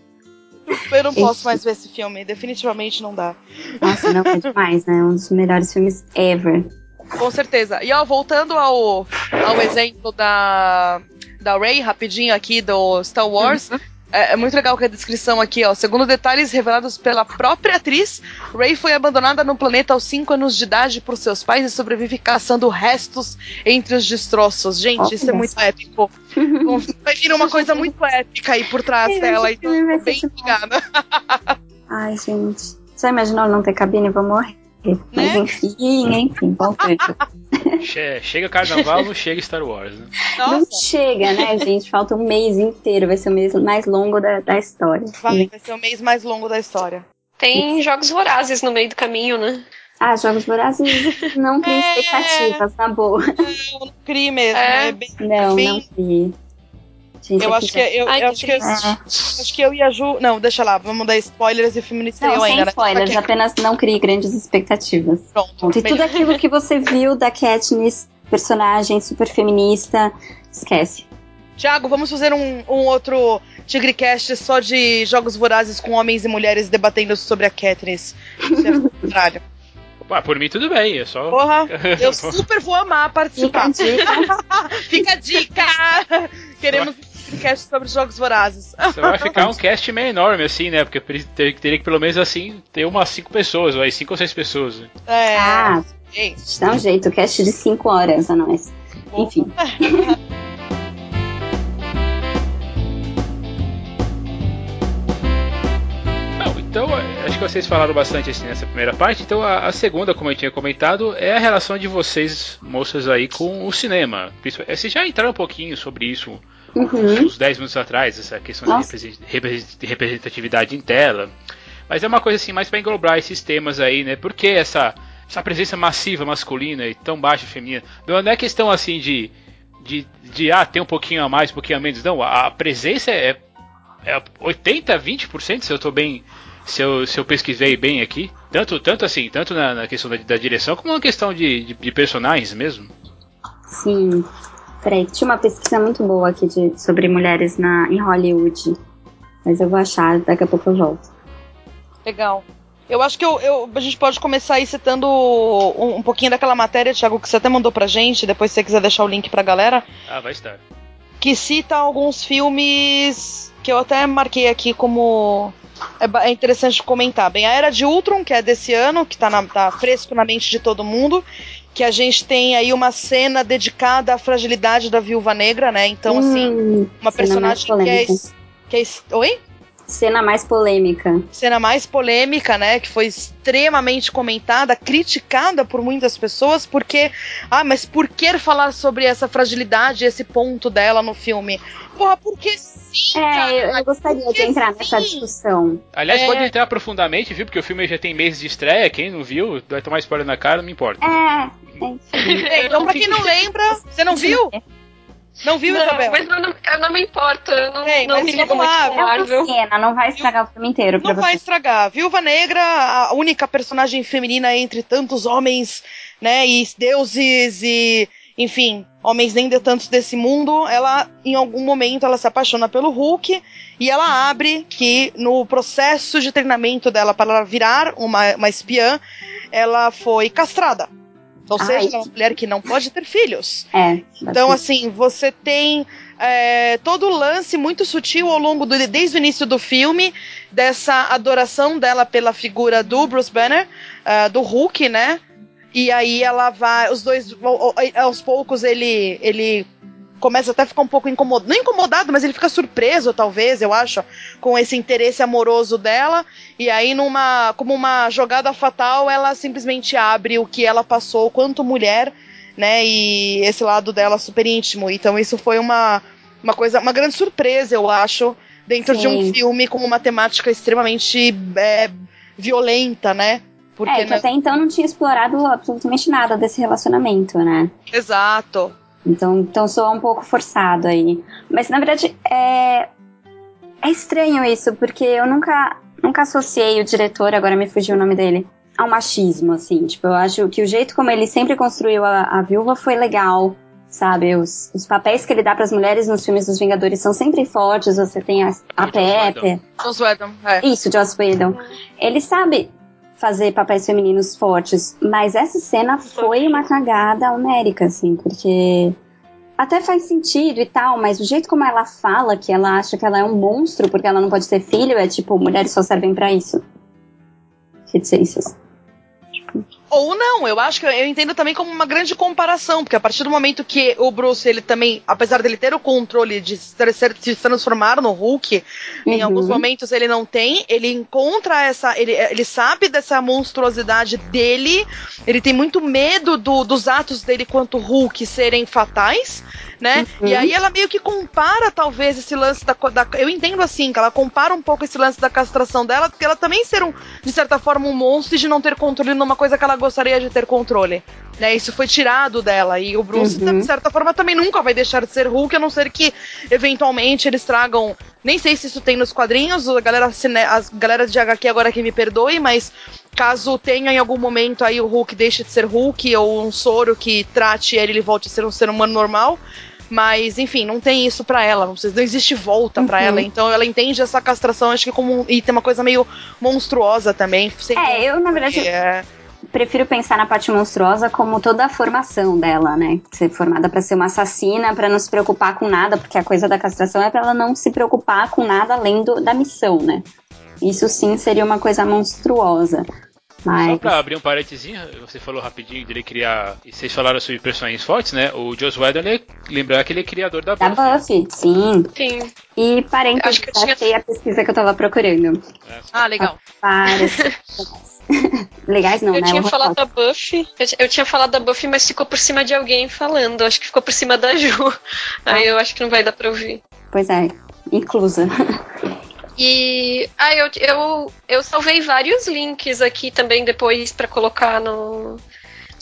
eu não posso mais ver esse filme, definitivamente não dá. Nossa, não, é demais, né? Um dos melhores filmes ever. Com certeza. E ó, voltando ao, ao exemplo da, da Ray, rapidinho aqui do Star Wars. Uhum. É, é, muito legal que a descrição aqui, ó. Segundo detalhes revelados pela própria atriz, Ray foi abandonada no planeta aos 5 anos de idade por seus pais e sobrevive caçando restos entre os destroços. Gente, isso é muito épico. Vai vir uma coisa muito épica aí por trás dela. Então, bem ligada. Ai, gente. Só imaginou não ter cabine? Vou morrer. Mas né? enfim, enfim, che Chega carnaval, não chega Star Wars, né? Não chega, né, gente? Falta um mês inteiro, vai ser o mês mais longo da, da história. Vai, vai ser o mês mais longo da história. Tem jogos vorazes no meio do caminho, né? Ah, jogos vorazes não cria é... expectativas, na boa. Não, não cria mesmo. É. É bem, não, bem... não cria. Gente, eu acho que eu, Ai, eu acho que, eu, acho que eu e a Ju. Não, deixa lá, vamos dar spoilers e o filme não estreou ainda. Sem né? spoilers, né? apenas não crie grandes expectativas. Pronto. E tudo aquilo que você viu da Katniss, personagem super feminista, esquece. Tiago, vamos fazer um, um outro TigreCast só de jogos vorazes com homens e mulheres debatendo sobre a Katniss. Caralho. Ah, por mim tudo bem, é só. Porra, eu super vou amar participar. Fica a dica. Fica a dica. Queremos um cast sobre jogos vorazes. Você vai ficar um cast meio enorme, assim, né? Porque teria, que pelo menos assim ter umas 5 pessoas, ou aí 5 ou 6 pessoas. Né? É. Ah, dá um jeito, cast de 5 horas a nós. Enfim. Então, acho que vocês falaram bastante assim nessa primeira parte. Então, a, a, segunda, como eu tinha comentado, é a relação de vocês, moças, aí com o cinema. Vocês já entraram um pouquinho sobre isso uhum. uns 10 minutos atrás, essa questão Nossa. de representatividade em tela. Mas é uma coisa assim, mais para englobar esses temas aí, né? Por que essa, essa presença massiva masculina e tão baixa feminina? Não é questão assim de, de, de ah, tem um pouquinho a mais, um pouquinho a menos. Não, a, presença é, é 80, 20%, se eu estou bem se eu, se eu pesquisei bem aqui. Tanto, tanto assim, tanto na, na questão da, da, direção, como na questão de, de, de, personagens mesmo. Sim. Peraí, tinha uma pesquisa muito boa aqui de, sobre mulheres na, em Hollywood. Mas eu vou achar, daqui a pouco eu volto. Legal. Eu acho que eu, eu, a gente pode começar aí citando um, um, pouquinho daquela matéria, Thiago, que você até mandou pra gente, depois se você quiser deixar o link pra galera. Ah, vai estar. Que cita alguns filmes que eu até marquei aqui como é, é, interessante comentar. Bem, a Era de Ultron, que é desse ano, que tá, na, tá fresco na mente de todo mundo, que a gente tem aí uma cena dedicada à fragilidade da Viúva Negra, né? Então, assim, hum, assim, uma personagem que é, que é. Oi? Cena mais polêmica. Cena mais polêmica, né? Que foi extremamente comentada, criticada por muitas pessoas, porque. Ah, mas por que falar sobre essa fragilidade, esse ponto dela no filme? Porra, porque sim! É, eu, eu gostaria de entrar sim. nessa discussão. Aliás, é... pode entrar profundamente, viu? Porque o filme já tem meses de estreia, quem não viu, vai tomar spoiler na cara, não me importa. É, É então, pra quem não lembra, você não viu? Não viu, não, Isabel? Mas eu não, eu não me importo, eu não, Ei, não mas me vamos ligo muito lá, É cena, não vai estragar o filme inteiro Não vai você. estragar. Viúva Negra, a única personagem feminina entre tantos homens, né, e deuses e, enfim, homens nem de tantos desse mundo, ela, em algum momento, ela se apaixona pelo Hulk e ela abre que no processo de treinamento dela para ela virar uma, uma espiã, ela foi castrada. Ou seja, ela é uma mulher que não pode ter filhos. É. Então, assim, você tem é, todo o lance muito sutil ao longo do desde o início do filme dessa adoração dela pela figura do Bruce Banner, ah, do Hulk, né? E aí ela vai, os dois, ao- ao- aos poucos ele ele começa até a ficar um pouco incomodado, não incomodado, mas ele fica surpreso, talvez, eu acho, com esse interesse amoroso dela. E aí, numa, como uma jogada fatal, ela simplesmente abre o que ela passou quanto mulher, né? E esse lado dela super íntimo. Então, isso foi uma, uma coisa, uma grande surpresa, eu acho, dentro de um Sim. filme com uma temática extremamente é, violenta, né? Porque É, que né- até então não tinha explorado absolutamente nada desse relacionamento, né? Exato. Então, então soa um pouco forçado aí. Mas na verdade é é estranho isso, porque eu nunca nunca associei o diretor, agora me fugiu o nome dele, ao machismo, assim. Tipo, eu acho que o jeito como ele sempre construiu a, a viúva foi legal, sabe? Os, os papéis que ele dá para as mulheres nos filmes dos Vingadores são sempre fortes. Você tem a, a Joss Whedon. Pepe, Joss Whedon, é. isso, Joss Whedon. Ele sabe fazer papéis femininos fortes, mas essa cena foi uma cagada homérica, assim, porque até faz sentido e tal, mas o jeito como ela fala que ela acha que ela é um monstro porque ela não pode ter filho é tipo, mulheres só servem pra isso. Reticências. Ou não, eu acho que eu entendo também como uma grande comparação, porque a partir do momento que o Bruce, ele também, apesar dele ter o controle de se transformar no Hulk, em Uhum. alguns momentos ele não tem, ele encontra essa, ele, ele sabe dessa monstruosidade dele, ele tem muito medo do- dos atos dele quanto Hulk serem fatais, né? Uhum. E aí ela meio que compara talvez esse lance da, da- eu entendo assim, que ela compara um pouco esse lance da castração dela, porque ela também ser um, de certa forma um monstro e de não ter controle numa coisa que ela gostaria de ter controle. Né, isso foi tirado dela. E o Bruce, Uhum. de certa forma, também nunca vai deixar de ser Hulk, a não ser que eventualmente eles tragam. Nem sei se isso tem nos quadrinhos, a galera, as galera de HQ agora que me perdoe, mas caso tenha em algum momento aí o Hulk deixe de ser Hulk ou um soro que trate ele e ele volte a ser um ser humano normal. Mas, enfim, não tem isso pra ela. Não não existe volta pra Uhum. ela. Então ela entende essa castração, acho que como. um- E tem uma coisa meio monstruosa também. É, eu na verdade é- prefiro pensar na parte monstruosa como toda a formação dela, né? Ser formada pra ser uma assassina, pra não se preocupar com nada, porque a coisa da castração é pra ela não se preocupar com nada além do- da missão, né? Isso sim seria uma coisa monstruosa. Só Mas pra abrir um parentezinho, você falou rapidinho dele criar. E vocês falaram sobre personagens fortes, né? O Joss Whedon, ele, lembrar que ele é criador da da Buffy. Buffy, sim. Sim. E parênteses, Acho que eu tinha- achei a pesquisa que eu tava procurando. Ah, legal. Várias. Legais não, eu né? tinha Horrorosas. falado da Buffy. Eu, eu tinha falado da Buffy, mas ficou por cima de alguém falando. Acho que ficou por cima da Ju. Aí eu acho que não vai dar pra ouvir. Pois é, inclusa. E ah, eu, eu, eu salvei vários links aqui também depois pra colocar no,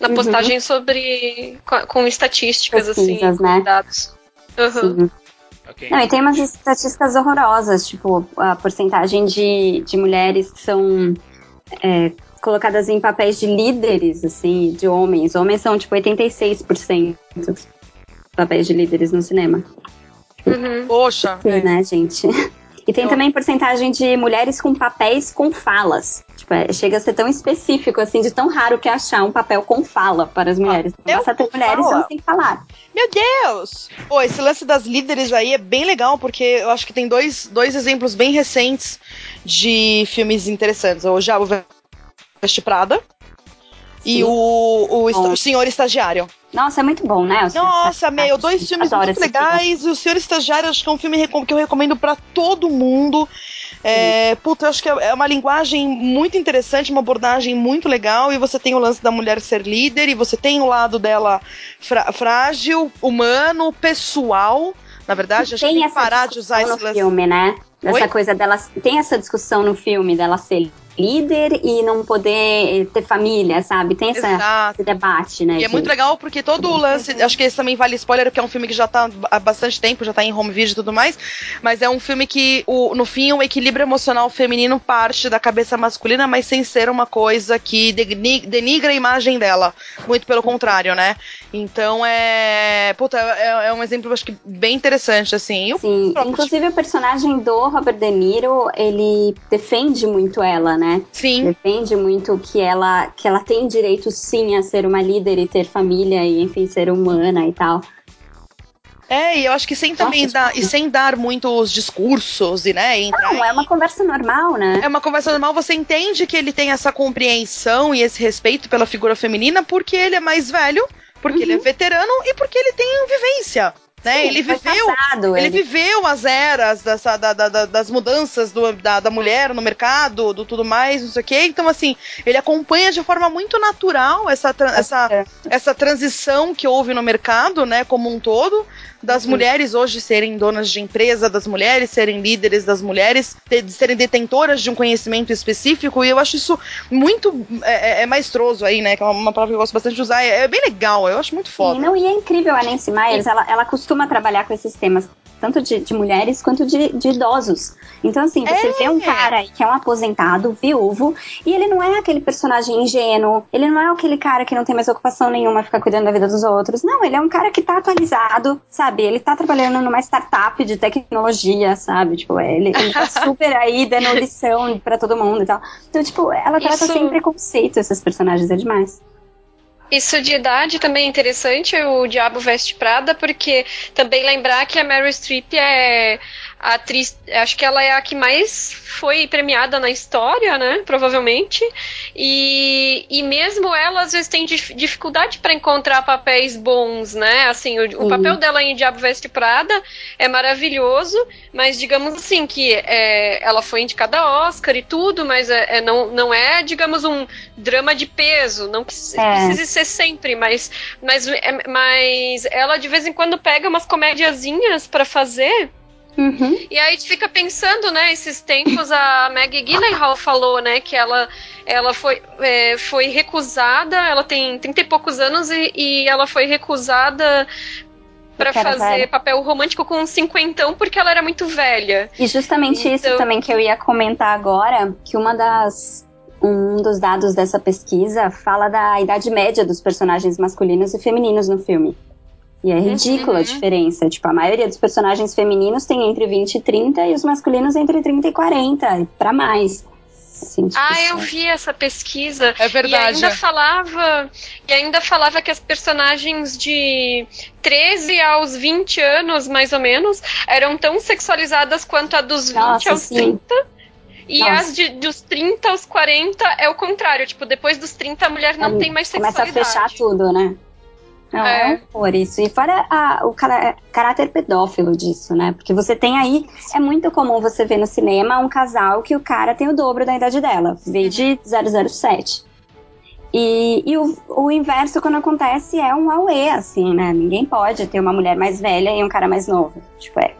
na Uhum. postagem sobre. com, com estatísticas, assim, Pesquisas, com né? dados. Uhum. Sim. Ok. Não, e tem umas estatísticas horrorosas, tipo, a porcentagem de, de mulheres que são é, colocadas em papéis de líderes, assim, de homens. Homens são, tipo, 86% dos papéis de líderes no cinema. Uhum. Poxa. Sim, é. né, gente? E tem também porcentagem de mulheres com papéis com falas. Tipo, é, chega a ser tão específico, assim, de tão raro que é achar um papel com fala para as mulheres. papel Basta ter com mulheres fala? então sem falar. Meu Deus! Pô, esse lance das líderes aí é bem legal, porque eu acho que tem dois, dois exemplos bem recentes de filmes interessantes. O Diabo Veste Prada e o, o, o Senhor Estagiário. Nossa, é muito bom, né? Os Nossa, meu, dois filmes Adoro muito filme. legais. E o Senhor Estagiário, acho que é um filme que eu recomendo pra todo mundo. É, puta, eu acho que é é uma linguagem muito interessante, uma abordagem muito legal. E você tem o lance da mulher ser líder, e você tem o lado dela frá- frágil, humano, pessoal. Na verdade, acho que tem que essa parar de usar esse lance. filme, né? Dessa Oi? coisa dela. Tem essa discussão no filme dela ser líder e não poder ter família, sabe? Tem essa, esse debate, né? E é muito legal porque todo o lance, acho que esse também vale spoiler, porque é um filme que já tá há bastante tempo, já tá em home video e tudo mais, mas é um filme que o, no fim o equilíbrio emocional feminino parte da cabeça masculina, mas sem ser uma coisa que denigra a imagem dela. Muito pelo contrário, né? Então é. Puta, é, é um exemplo, acho que bem interessante, assim. Sim, inclusive o personagem do Robert De Niro, ele defende muito ela, né? Sim. Defende muito que ela, que ela tem direito sim a ser uma líder e ter família e, enfim, ser humana e tal. É, e eu acho que sem também Nossa, dar, e sem dar muitos discursos e, né, entrar Não, é uma conversa normal, né? É uma conversa normal, você entende que ele tem essa compreensão e esse respeito pela figura feminina porque ele é mais velho, porque uhum. ele é uhum. veterano e porque ele tem vivência. Né? Sim, ele viveu, passado, ele, ele, viveu as eras dessa, da, da, das mudanças do, da, da mulher no mercado, do tudo mais, não sei o quê. Então, assim, ele acompanha de forma muito natural essa, essa, essa transição que houve no mercado, né, como um todo das Sim. mulheres hoje serem donas de empresa, das mulheres serem líderes, das mulheres de serem detentoras de um conhecimento específico, e eu acho isso muito é, é, é maestroso aí, né? Que é uma palavra que eu gosto bastante de usar. É, é bem legal, eu acho muito foda. Sim, não, e é incrível a Nancy Myers, ela, ela costuma trabalhar com esses temas tanto de, de mulheres quanto de, de, idosos. Então, assim, você é. vê um cara que é um aposentado, viúvo, e ele não é aquele personagem ingênuo, ele não é aquele cara que não tem mais ocupação nenhuma, fica cuidando da vida dos outros. Não, ele é um cara que tá atualizado, sabe? Ele tá trabalhando numa startup de tecnologia, sabe? Tipo, ele, ele tá super aí dando lição pra todo mundo e tal. Então, tipo, ela trata Isso... sem preconceito esses personagens, é demais. Isso de idade também é interessante, o Diabo Veste Prada, porque também lembrar que a Mary Streep é a atriz, acho que ela é a que mais foi premiada na história, né? Provavelmente. E, e mesmo ela, às vezes, tem dificuldade para encontrar papéis bons, né? Assim, o, o, papel dela em Diabo Veste Prada é maravilhoso, mas digamos assim, que é, ela foi indicada a Oscar e tudo, mas é, é, não, não é, digamos, um drama de peso. Não precisa, é. precisa ser sempre, mas, mas, é, mas ela de vez em quando pega umas comédiazinhas para fazer Uhum. E aí a gente fica pensando, né, esses tempos a Maggie Gyllenhaal falou, né, que ela, ela foi, é, foi recusada, ela tem 30 e poucos anos e, e ela foi recusada para fazer velha. papel romântico com um cinquentão porque ela era muito velha. E justamente então... isso também que eu ia comentar agora, que uma das um dos dados dessa pesquisa fala da idade média dos personagens masculinos e femininos no filme. E é ridícula uhum. a diferença. Tipo, a maioria dos personagens femininos tem entre 20 e 30 e os masculinos entre 30 e 40, para mais. Assim, tipo, ah, eu vi essa pesquisa. É verdade. E ainda falava, e ainda falava que as personagens de 13 aos 20 anos, mais ou menos, eram tão sexualizadas quanto a dos 20 Nossa, aos sim. 30. E Nossa. as de, dos 30 aos 40 é o contrário. Tipo, depois dos 30 a mulher não é, tem mais sexualidade. Começa a fechar tudo, né? Não, é, é um horror isso. E fora a, o caráter pedófilo disso, né? Porque você tem aí. É muito comum você ver no cinema um casal que o cara tem o dobro da idade dela. Veio de 007. E, e o, o inverso, quando acontece, é um auê, assim, né? Ninguém pode ter uma mulher mais velha e um cara mais novo. Tipo, é.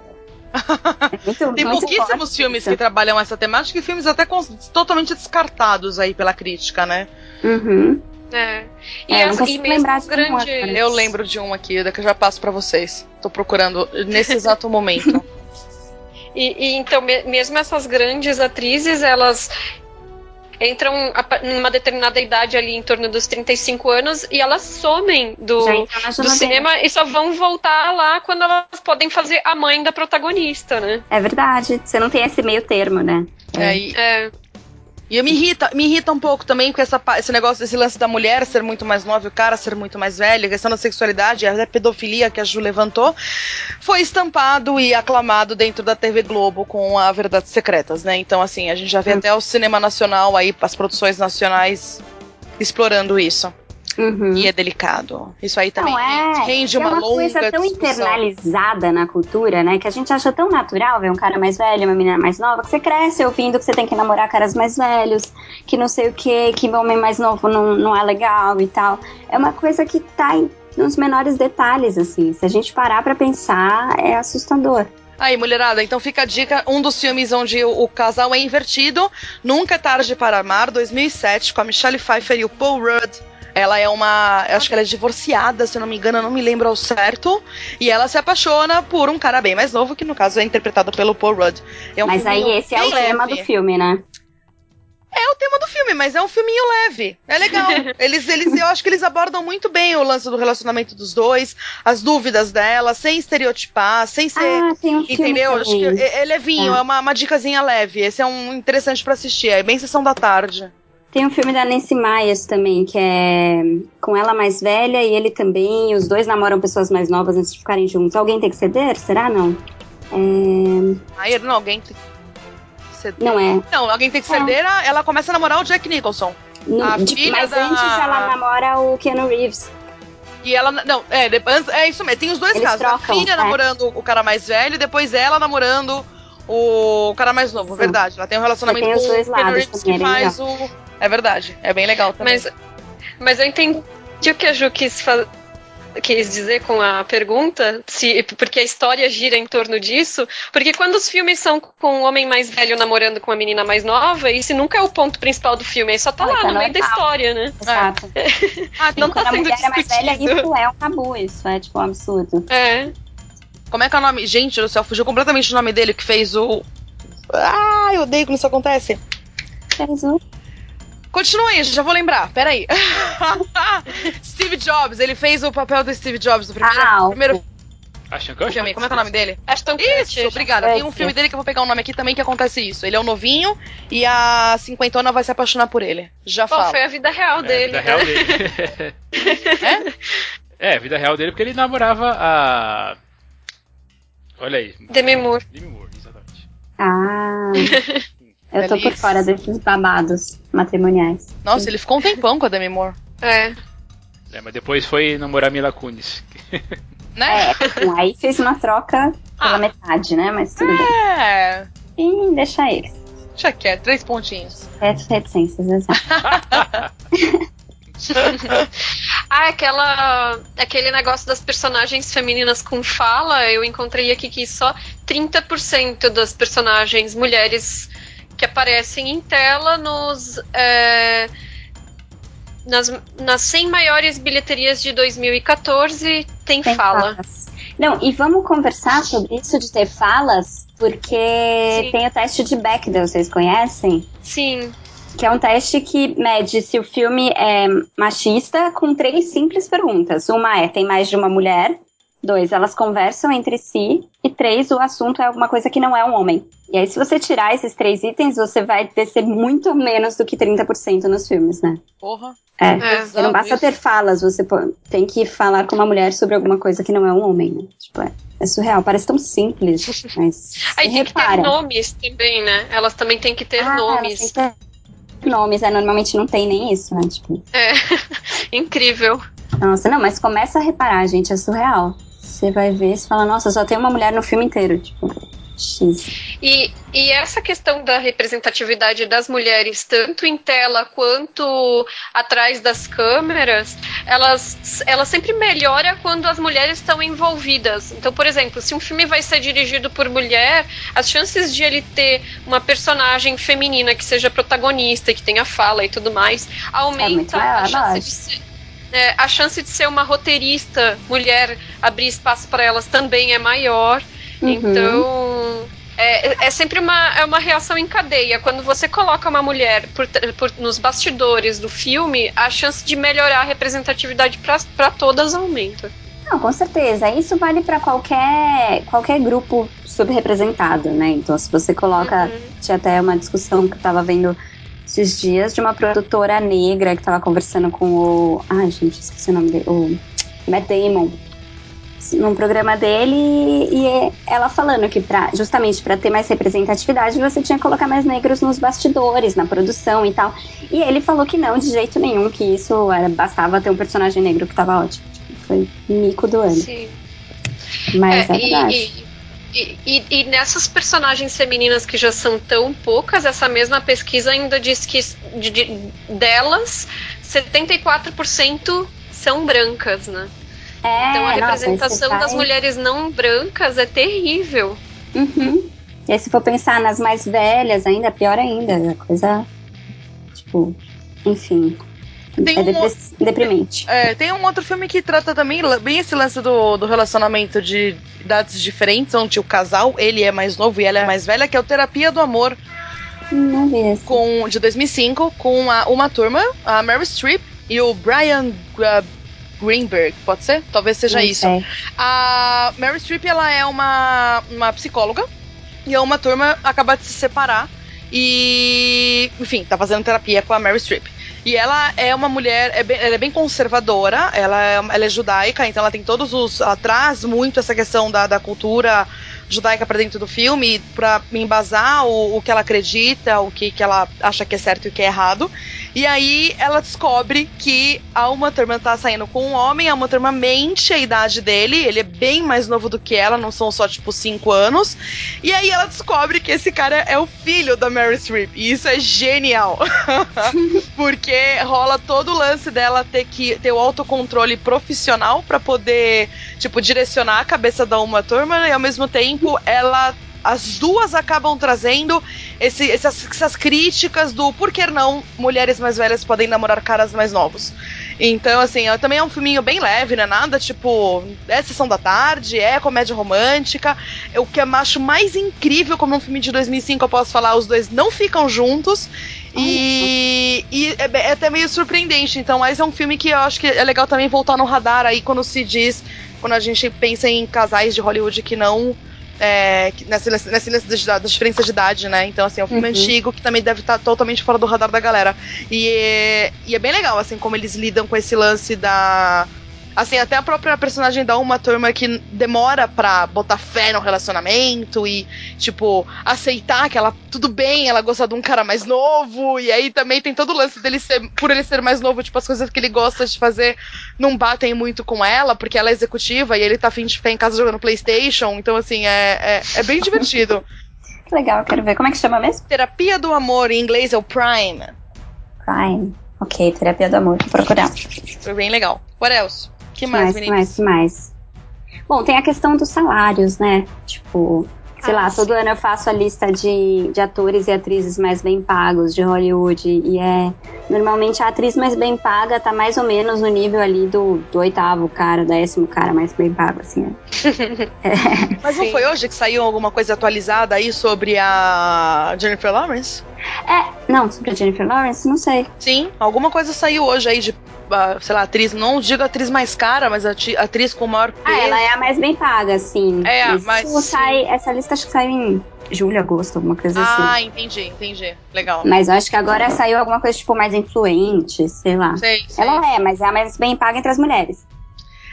é muito, Tem muito pouquíssimos filmes isso. que trabalham essa temática e filmes até totalmente descartados aí pela crítica, né? Uhum. É. E, é, as, e mesmo grande... Eu lembro de um aqui, que eu já passo para vocês. Tô procurando nesse exato momento. E, e, então, mesmo essas grandes atrizes, elas entram numa determinada idade ali, em torno dos 35 anos, e elas somem do, do cinema e só vão voltar lá quando elas podem fazer a mãe da protagonista, né? É verdade. Você não tem esse meio termo, né? É, e, é. E me irrita, me irrita um pouco também com essa, esse negócio, esse lance da mulher ser muito mais nova e o cara ser muito mais velho, a questão da sexualidade, a pedofilia que a Ju levantou, foi estampado e aclamado dentro da TV Globo com a Verdades Secretas, né? Então, assim, a gente já vê hum. até o cinema nacional aí, as produções nacionais explorando isso. Uhum. E é delicado. Isso aí também não, é, rende uma, é uma longa coisa tão discussão. internalizada na cultura, né? Que a gente acha tão natural ver um cara mais velho, uma menina mais nova, que você cresce ouvindo que você tem que namorar caras mais velhos, que não sei o que, que homem mais novo não, não é legal e tal. É uma coisa que tá em, nos menores detalhes, assim. Se a gente parar para pensar, é assustador. Aí, mulherada, então fica a dica: um dos filmes onde o, o, casal é invertido, Nunca é Tarde para Amar, 2007, com a Michelle Pfeiffer e o Paul Rudd. Ela é uma. Acho que ela é divorciada, se eu não me engano, eu não me lembro ao certo. E ela se apaixona por um cara bem mais novo, que no caso é interpretado pelo Paul Rudd. É um Mas aí esse é o leve. tema do filme, né? É o tema do filme, mas é um filminho leve. É legal. eles, eles, eu acho que eles abordam muito bem o lance do relacionamento dos dois, as dúvidas dela, sem estereotipar, sem ser. Ah, tem um entendeu? Acho que é, é levinho, é, é uma, uma dicasinha leve. Esse é um interessante para assistir. É bem sessão da tarde. Tem um filme da Nancy Myers também, que é com ela mais velha e ele também. Os dois namoram pessoas mais novas antes de ficarem juntos. Alguém tem que ceder? Será não? É... não, alguém tem que ceder. Não é. Não, alguém tem que ceder. É. Ela começa a namorar o Jack Nicholson. No, a de, filha mas da... antes ela namora o Keanu Reeves. E ela. Não, é, depois, é isso mesmo. Tem os dois Eles casos. Trocam, a filha é. namorando o cara mais velho, e depois ela namorando o cara mais novo, Sim. verdade. Ela tem um relacionamento com o Keanu Reeves que faz o é verdade. É bem legal também. Mas, mas eu entendi o que a Ju quis, quis dizer com a pergunta, se, porque a história gira em torno disso. Porque quando os filmes são com um homem mais velho namorando com uma menina mais nova, isso nunca é o ponto principal do filme, aí só tá ah, lá tá no meio da história, né? Exato. É. Ah, não tá sendo a mulher discutido. é mais velha, isso é um tabu, isso é tipo um absurdo. É. Como é que é o nome? Gente do céu, fugiu completamente o nome dele que fez o. Ah, eu odeio quando isso acontece. Fez o. Continua aí, já vou lembrar. Peraí. Steve Jobs, ele fez o papel do Steve Jobs no primeiro. Ah, primeiro... Ashton Kutcher? Filme. Como é que é o nome dele? Ashton Isso, obrigada. Tem um filme dele que eu vou pegar o um nome aqui também que acontece isso. Ele é um novinho e a cinquentona vai se apaixonar por ele. Já Bom, falo. foi a vida real dele. É, a vida real dele. é? É, a vida real dele porque ele namorava a... Olha aí. Demi Moore. Demi Moore, exatamente. Ah... Eu tô por fora desses babados matrimoniais. Nossa, ele ficou um tempão com a Demi Moore. É. É, mas depois foi namorar Mila Kunis. né? É, aí fez uma troca pela ah. metade, né? Mas tudo é. bem. E deixa eles. Deixa quieto, três pontinhos. Sete reticências, exato. ah, aquela, aquele negócio das personagens femininas com fala, eu encontrei aqui que só 30% das personagens mulheres que aparecem em tela nos. É, nas, nas 100 maiores bilheterias de 2014 tem, tem fala. Falas. Não, e vamos conversar sobre isso de ter falas, porque Sim. tem o teste de Bechdel, vocês conhecem? Sim. Que é um teste que mede se o filme é machista com três simples perguntas. Uma é: tem mais de uma mulher? Dois, elas conversam entre si. E três, o assunto é alguma coisa que não é um homem. E aí, se você tirar esses três itens, você vai descer muito menos do que 30% nos filmes, né? Porra. É. é não basta ter falas, você tem que falar com uma mulher sobre alguma coisa que não é um homem, né? Tipo, é, é surreal. Parece tão simples, mas. aí tem repara. que ter nomes também, né? Elas também têm que ter ah, nomes. Tem que ter nomes, é, normalmente não tem nem isso, né? Tipo... É, incrível. Nossa, não, mas começa a reparar, gente, é surreal. Você vai ver e fala, nossa, só tem uma mulher no filme inteiro. Tipo, X. E, e essa questão da representatividade das mulheres, tanto em tela quanto atrás das câmeras, elas, ela sempre melhora quando as mulheres estão envolvidas. Então, por exemplo, se um filme vai ser dirigido por mulher, as chances de ele ter uma personagem feminina que seja protagonista, que tenha fala e tudo mais, aumenta é a chance de ser é, a chance de ser uma roteirista mulher abrir espaço para elas também é maior. Uhum. Então. É, é, sempre uma, é uma reação em cadeia. Quando você coloca uma mulher por, por, nos bastidores do filme, a chance de melhorar a representatividade para todas aumenta. Não, com certeza. Isso vale para qualquer, qualquer grupo subrepresentado, né? Então, se você coloca. Uhum. Tinha até uma discussão que eu estava vendo esses dias de uma produtora negra que tava conversando com o. Ai, gente, esqueci o nome dele. O Matt Damon. Num programa dele e ela falando que pra, justamente para ter mais representatividade você tinha que colocar mais negros nos bastidores, na produção e tal. E ele falou que não, de jeito nenhum, que isso era, bastava ter um personagem negro que tava ótimo. Foi mico do ano. Sim. Mas é, é verdade. E, e e, e, e, nessas personagens femininas que já são tão poucas, essa mesma pesquisa ainda diz que de, de, delas, 74% são brancas, né? É, então a nossa, representação das mulheres não brancas é terrível. Uhum. E aí, se for pensar nas mais velhas, ainda pior ainda. A coisa. Tipo. Enfim. Tem é um, deprimente. É, tem um outro filme que trata também bem esse lance do, do relacionamento de idades diferentes, onde o casal, ele é mais novo e ela é mais velha, que é o Terapia do Amor. Não vi esse. Com, de 2005, com a, uma turma, a Mary Streep e o Brian uh, Greenberg, pode ser? Talvez seja Não isso. Sei. A Mary Streep, ela é uma, uma psicóloga e uma turma acaba de se separar e, enfim, tá fazendo terapia com a Mary Streep. E ela é uma mulher, é bem, ela é bem conservadora, ela é, ela é judaica, então ela tem todos os. Ela traz muito essa questão da, da cultura judaica para dentro do filme para embasar o, o que ela acredita, o que, que ela acha que é certo e o que é errado. E aí ela descobre que a Uma Thurman tá saindo com um homem, a Uma Thurman mente a idade dele, ele é bem mais novo do que ela, não são só tipo 5 anos. E aí ela descobre que esse cara é o filho da Mary Streep. E isso é genial. Porque rola todo o lance dela ter que ter o autocontrole profissional para poder, tipo, direcionar a cabeça da Uma Thurman e ao mesmo tempo ela as duas acabam trazendo esse, essas, essas críticas do por que não mulheres mais velhas podem namorar caras mais novos. Então, assim, também é um filminho bem leve, né? Nada tipo, é sessão da tarde, é comédia romântica. O que eu acho mais incrível como um filme de 2005, eu posso falar, os dois não ficam juntos. E, e é, é, até meio surpreendente. Então, mas é um filme que eu acho que é legal também voltar no radar aí quando se diz, quando a gente pensa em casais de Hollywood que não é, nessa, nessa lista das diferenças de idade, né? Então, assim, é um filme uhum. antigo que também deve estar tá totalmente fora do radar da galera. E é, e é bem legal, assim, como eles lidam com esse lance da Assim, até a própria personagem da Uma Turma que demora pra botar fé no relacionamento e, tipo, aceitar que ela, tudo bem, ela gosta de um cara mais novo. E aí também tem todo o lance dele ser, por ele ser mais novo, tipo, as coisas que ele gosta de fazer não batem muito com ela, porque ela é executiva e ele tá afim de ficar em casa jogando PlayStation. Então, assim, é, é, é bem divertido. que legal, quero ver. Como é que chama mesmo? Terapia do Amor, em inglês é o Prime. Prime. Ok, Terapia do Amor, vou procurar. Foi bem legal. What else? Que mais, mais, mais, mais. Bom, tem a questão dos salários, né? Tipo, sei ah, lá, todo ano eu faço a lista de, de atores e atrizes mais bem pagos de Hollywood. E é. Normalmente a atriz mais bem paga tá mais ou menos no nível ali do, do oitavo cara, décimo cara mais bem pago, assim. É. é. Mas não foi hoje que saiu alguma coisa atualizada aí sobre a Jennifer Lawrence? É, não, sobre a Jennifer Lawrence, não sei. Sim, alguma coisa saiu hoje aí de sei lá, atriz, não digo atriz mais cara, mas atriz com maior peso. Ah, ela é a mais bem paga, sim. É, mas. mas sai, essa lista acho que sai em julho, agosto, alguma coisa ah, assim. Ah, entendi, entendi. Legal. Mas acho que agora saiu alguma coisa, tipo, mais influente, sei lá. Sei, sei. Ela é, mas é a mais bem paga entre as mulheres.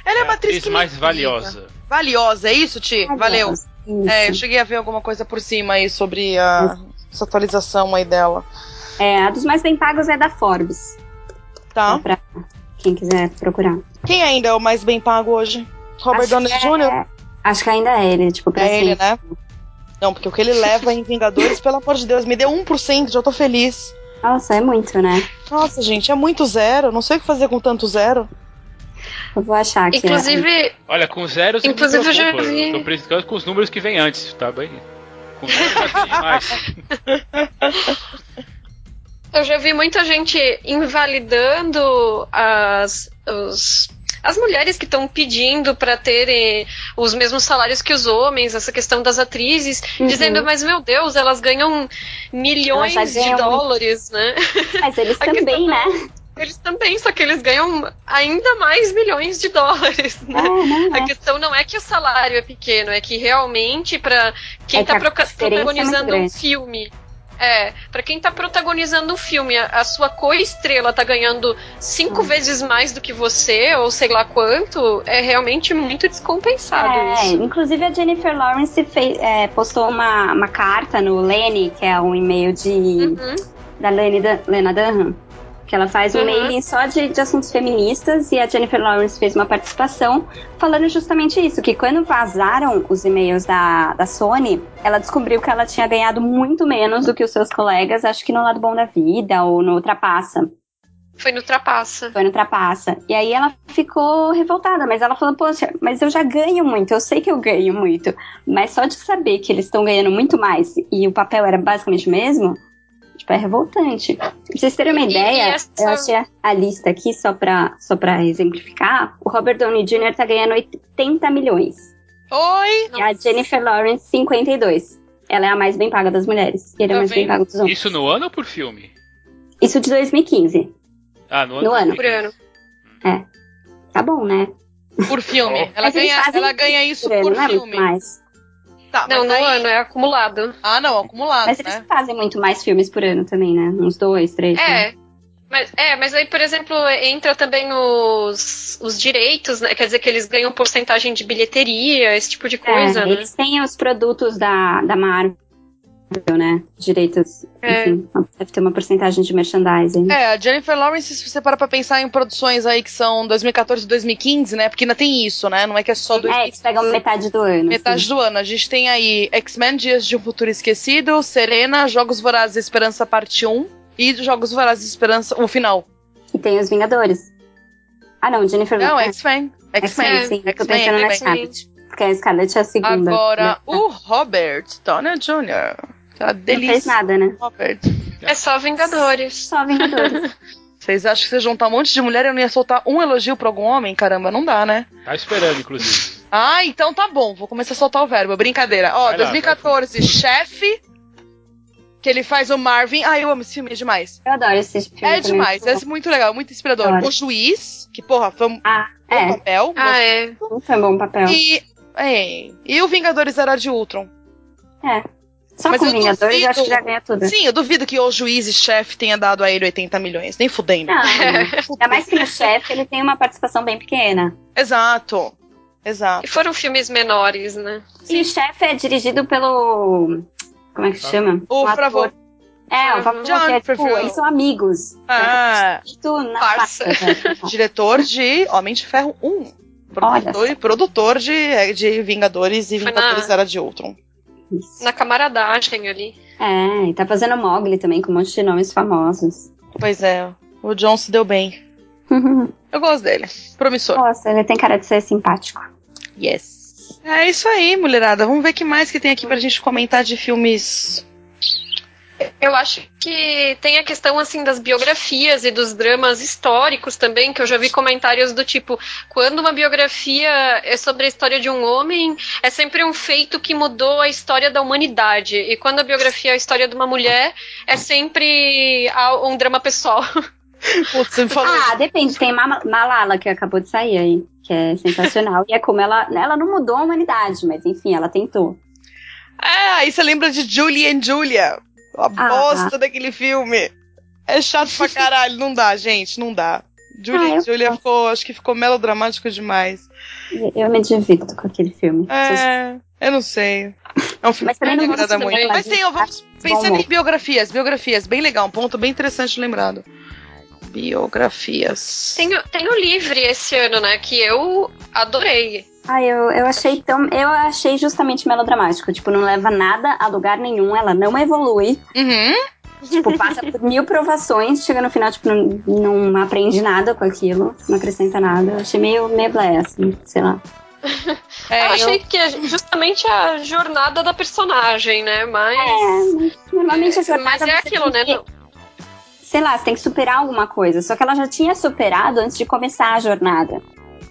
Ela é uma atriz, atriz mais valiosa. Valiosa, é isso, Ti? Valeu. Isso. É, eu cheguei a ver alguma coisa por cima aí sobre a, essa atualização aí dela. É, a dos mais bem pagos é da Forbes. Tá. Pra quem quiser procurar. Quem ainda é o mais bem pago hoje? Robert Downey é, Jr.? Acho que ainda é ele, tipo, pra É ele, né? Não, porque o que ele leva em Vingadores, pelo amor de Deus, me deu 1%, já tô feliz. Nossa, é muito, né? Nossa, gente, é muito zero. Não sei o que fazer com tanto zero. Eu vou achar aqui. Inclusive. É. Olha, com zeros. Inclusive, eu já vi. Eu tô precisando com os números que vem antes, tá bem? Com zeros já demais. Eu já vi muita gente invalidando as, os, as mulheres que estão pedindo para terem os mesmos salários que os homens, essa questão das atrizes, uhum. dizendo, mas meu Deus, elas ganham milhões de dólares, né? Mas eles também, né? Eles também, só que eles ganham ainda mais milhões de dólares. Né? É, a questão não é que o salário é pequeno, é que realmente para quem está é tá protagonizando é um filme é, para quem tá protagonizando um filme, a, a sua co-estrela tá ganhando cinco hum. vezes mais do que você, ou sei lá quanto, é realmente muito descompensado é, isso. Inclusive a Jennifer Lawrence fez, é, postou uma, uma carta no Lenny, que é um e-mail de uhum. da Lenny, Lena Dunham que ela faz um uhum. mailing só de, de assuntos feministas e a Jennifer Lawrence fez uma participação falando justamente isso, que quando vazaram os e-mails da, da Sony, ela descobriu que ela tinha ganhado muito menos do que os seus colegas, acho que no lado bom da vida ou no Ultrapassa. Foi no Trapaça. Foi no Trapaça. E aí ela ficou revoltada, mas ela falou, poxa, mas eu já ganho muito, eu sei que eu ganho muito. Mas só de saber que eles estão ganhando muito mais e o papel era basicamente o mesmo, tipo, é revoltante. Pra vocês terem uma E- ideia, essa- eu achei a, a lista aqui só pra, só pra exemplificar. O Robert Downey Jr. tá ganhando 80 milhões. Oi! E a Jennifer Lawrence, 52. Ela é a mais bem paga das mulheres. E ele é Tá mais bem pago dos homens. Isso no ano ou por filme? Isso de 2015. Ah, no ano. No ano. Por ano. Tá bom, né? Por filme. Ela ganha, ela ganha isso Por ano, por não é muito filme. mais. Tá, Não, no aí- ano, é acumulado. Ah, não, acumulado, Mas eles né? fazem muito mais filmes por ano também, né? Uns dois, três. né? É. Mas, é, mas aí, por exemplo, entra também os, os direitos, né? Quer dizer que eles ganham porcentagem de bilheteria, esse tipo de coisa, É, né? Eles têm os produtos da, da Marvel, né? Direitos, É. enfim, deve ter uma porcentagem de merchandising. É, a Jennifer Lawrence, se você parar pra pensar em produções aí que são 2014 e 2015, né? Porque ainda tem isso, né? Não é que é só É, 2015. eles pegam metade do ano. Metade assim. do ano. A gente tem aí X-Men Dias de um Futuro Esquecido, Serena, Jogos Vorazes Esperança Parte 1 e Jogos Vorazes Esperança, o final. E tem os Vingadores. Ah, não, Jennifer Não, Lawrence. X-Men. X-Men. X-Men, sim. Eu tô pensando na X-Men. Scarlet. Porque a Scarlett é a segunda. Agora, né? o Robert Downey Jr. Aquela Não fez delícia. nada, né? Robert. É só Vingadores. Só Vingadores. Vocês acham que você juntar um monte de mulher e eu não ia soltar um elogio pra algum homem? Caramba, não dá, né? Tá esperando, inclusive. Ah, então tá bom. Vou começar a soltar o verbo. Brincadeira. Ó, Vai lá, 2014, chefe. Que ele faz o Marvin. Ah, eu amo esse filme, é demais. Eu adoro esse filme. É demais, é muito legal, muito inspirador. Adoro. O juiz, que porra, foi um Ah, bom é. papel. Ah, é. Não foi um bom papel. E, é, e o Vingadores Era de Ultron. É. Só Mas com eu Vingadores duvido- eu acho que já ganha tudo. Sim, eu duvido que o juiz e chefe tenha dado a ele 80 milhões. Nem fudendo. Não, ainda mais que no chefe ele tem uma participação bem pequena. Exato. Exato. E foram filmes menores, né? E o chefe é dirigido pelo. Como é que chama? O Um ator. É, o Favreau, John que é, tipo, eles são amigos. Ah, na Parça. pasta, né? diretor de Homem de Ferro 1. Produtor, Olha e produtor de, de Vingadores e Vingadores na- Era de Ultron. Isso. Na camaradagem ali. É, e tá fazendo Mogli também, com um monte de nomes famosos. Pois é, o John se deu bem. Eu gosto dele. Promissor. Nossa, ele tem cara de ser simpático. Yes. É isso aí, mulherada. Vamos ver o que mais que tem aqui pra gente comentar de filmes. Eu acho que tem a questão assim das biografias e dos dramas históricos também, que eu já vi comentários do tipo, quando uma biografia é sobre a história de um homem, é sempre um feito que mudou a história da humanidade. E quando a biografia é a história de uma mulher, é sempre a- um drama pessoal. Putz, você falou. Ah, depende. Tem Ma- Malala, que acabou de sair aí, que é sensacional. e é como ela. Ela não mudou a humanidade, mas enfim, ela tentou. Aí você lembra de Julie and Julia. A Ah. bosta daquele filme. É chato pra caralho. Não dá, gente, não dá. Ah, and eu Julia ficou, acho que ficou melodramático demais. Eu me divirto com aquele filme. É, eu não sei. É um filme Mas que me agrada muito. Mas tem, vamos pensando em biografias. Biografias, bem legal. Um ponto bem interessante lembrado. Biografias. Tem, o- tem o Livre esse ano, né? Que eu adorei. Ah, eu, eu achei tão. Eu achei justamente melodramático. Tipo, não leva nada a lugar nenhum, ela não evolui. Uhum. Tipo, passa por mil provações, chega no final, tipo, não, não aprende nada com aquilo, não acrescenta nada. Eu achei meio, meio blé, assim, sei lá. É, eu eu- achei que é justamente a jornada da personagem, né? Mas. É, normalmente a jornada. Mas é aquilo, tem né? Sei lá, você tem que superar alguma coisa. Só que ela já tinha superado antes de começar a jornada.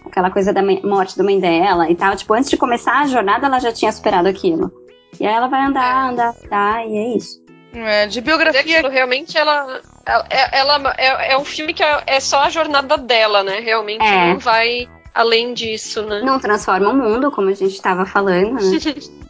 Aquela coisa da morte da mãe dela e tal. Tipo, antes de começar a jornada, ela já tinha superado aquilo. E aí ela vai andar, andar, andar, e é isso. é, de é biografia. aquilo, realmente ela. Ela, ela- é, é um filme que é, é só a jornada dela, né? Realmente É. não vai além disso, né? Não transforma o mundo, como a gente tava falando, né?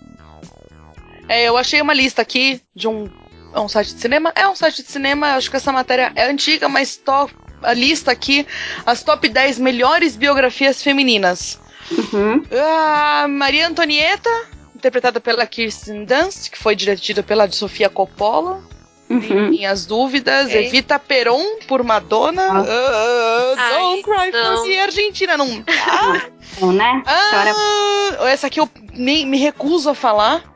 É, eu achei uma lista aqui de um, é um site de cinema. É um site de cinema, acho que essa matéria é antiga, mas top, a lista aqui, as top 10 melhores biografias femininas. Uhum. A Maria Antonieta, interpretada pela Kirsten Dunst, que foi dirigida pela Sofia Coppola. Uhum. Minhas dúvidas. Evita Peron por Madonna. Ah. Ah, Ai, don't cry for não. me, Argentina. Não dá. Bom, né? Chora. Ah, essa aqui eu me, me recuso a falar.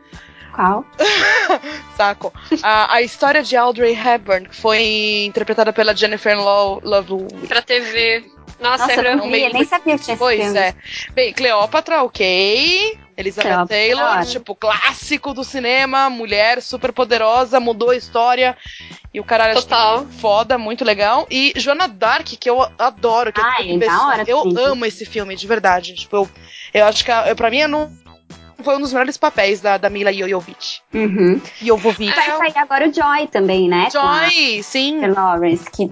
Qual? Saco. A, a história de Audrey Hepburn, que foi interpretada pela Jennifer Love. Pra TV. Nossa, Nossa era eu nem, nem sabia que tinha Pois filme. é. Bem, Cleópatra, ok. Elizabeth Cleópatra, Taylor, tipo, clássico do cinema, mulher super poderosa, mudou a história. E o caralho Total. foda, muito legal. E Joana Dark, que eu adoro. Que Ai, é da hora eu também. amo esse filme, de verdade. Tipo, eu, eu acho que a- pra mim é no- foi um dos melhores papéis da, da Mila Jovovich. Uhum. Jovovich. Vai sair agora o Joy também, né? Joy, sim. Lawrence, que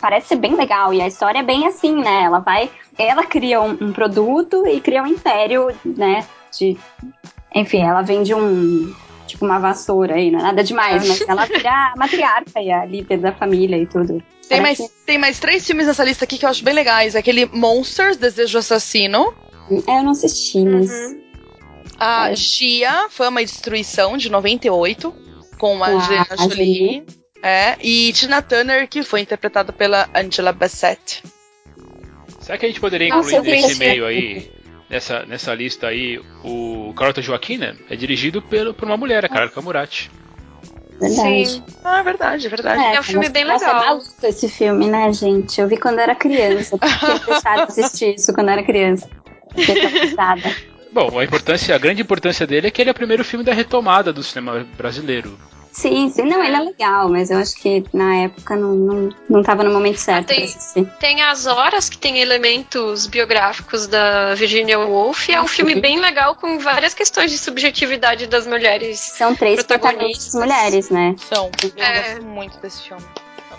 parece ser bem legal. E a história é bem assim, né? Ela vai. Ela cria um, um produto e cria um império, né? De. Enfim, ela vende um. Tipo uma vassoura aí, não é nada demais, mas ela vira a matriarca e a líder da família e tudo. Tem mais, tem mais três filmes nessa lista aqui que eu acho bem legais. Aquele Monsters, Desejo Assassino. É, eu não assisti, mas. Uhum. A É. Gia, Fama e Destruição, de 98, com a Com a Angelina. Jolie. É, e Tina Turner, que foi interpretada pela Angela Bassett. Será que a gente poderia Nossa, incluir eu vi nesse esse meio aí, nessa, nessa lista aí, o Carlota Joaquina? É dirigido pelo, por uma mulher, a Carla Camurati. Verdade. Sim. Ah, verdade, verdade. É um filme bem nossa, legal. É maluco esse filme, né, gente? Eu vi quando era criança. Eu tinha deixado de assistir isso quando era criança. Fiquei traumatizada. Bom, a importância, a grande importância dele é que ele é o primeiro filme da retomada do cinema brasileiro. Sim, sim. Não, ele é legal, mas eu acho que na época não, não, não tava no momento certo tem- pra assistir. Tem As Horas, que tem elementos biográficos da Virginia Woolf. É um filme bem legal com várias questões de subjetividade das mulheres. São três Protagonistas. protagonistas mulheres, né? São. Eu É. gosto muito desse filme.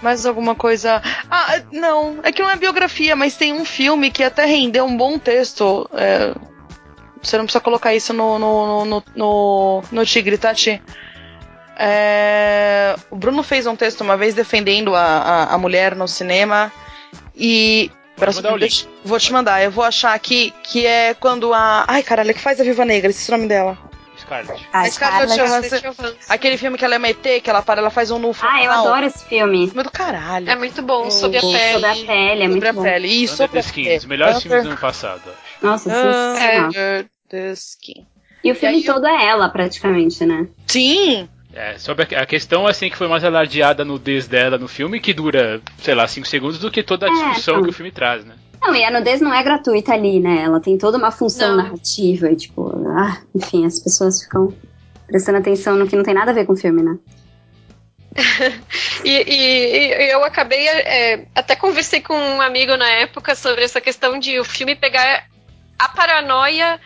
Mais alguma coisa. Ah, não. É que não é biografia, mas tem um filme que até rendeu um bom texto. é, Você não precisa colocar isso no, no, no, no, no Tigre, Tati. É, O Bruno fez um texto uma vez defendendo a, a, a mulher no cinema. E. Pera, Vou mandar o deixa- Vou te mandar, eu vou achar aqui que é quando a. Ai, caralho, que faz a Viva Negra, esse é o nome dela. Scarlett. A A Scarlett Scarlett- Johansson. Johansson. Aquele filme que ela é uma ET, que ela para, ela faz um nu Ah, eu adoro esse filme. Filme do caralho. É muito bom, sob a Sobre pele. a pele, é sobre muito a bom. pele. Isso, Under sobre the a Skin, pele. os melhores filmes do ano passado. acho. Nossa, sensacional. E o filme E aí eu- todo é ela, praticamente, né? Sim! É, sobre a, questão assim que foi mais alardeada a nudez dela no filme, que dura, sei lá, 5 segundos, do que toda a É, discussão então. que o filme traz, né? Não, e a nudez não é gratuita ali, né? Ela tem toda uma função Não. narrativa e, tipo, ah, enfim, as pessoas ficam prestando atenção no que não tem nada a ver com o filme, né? E, e- e eu acabei, é, até conversei com um amigo na época sobre essa questão de o filme pegar a paranoia,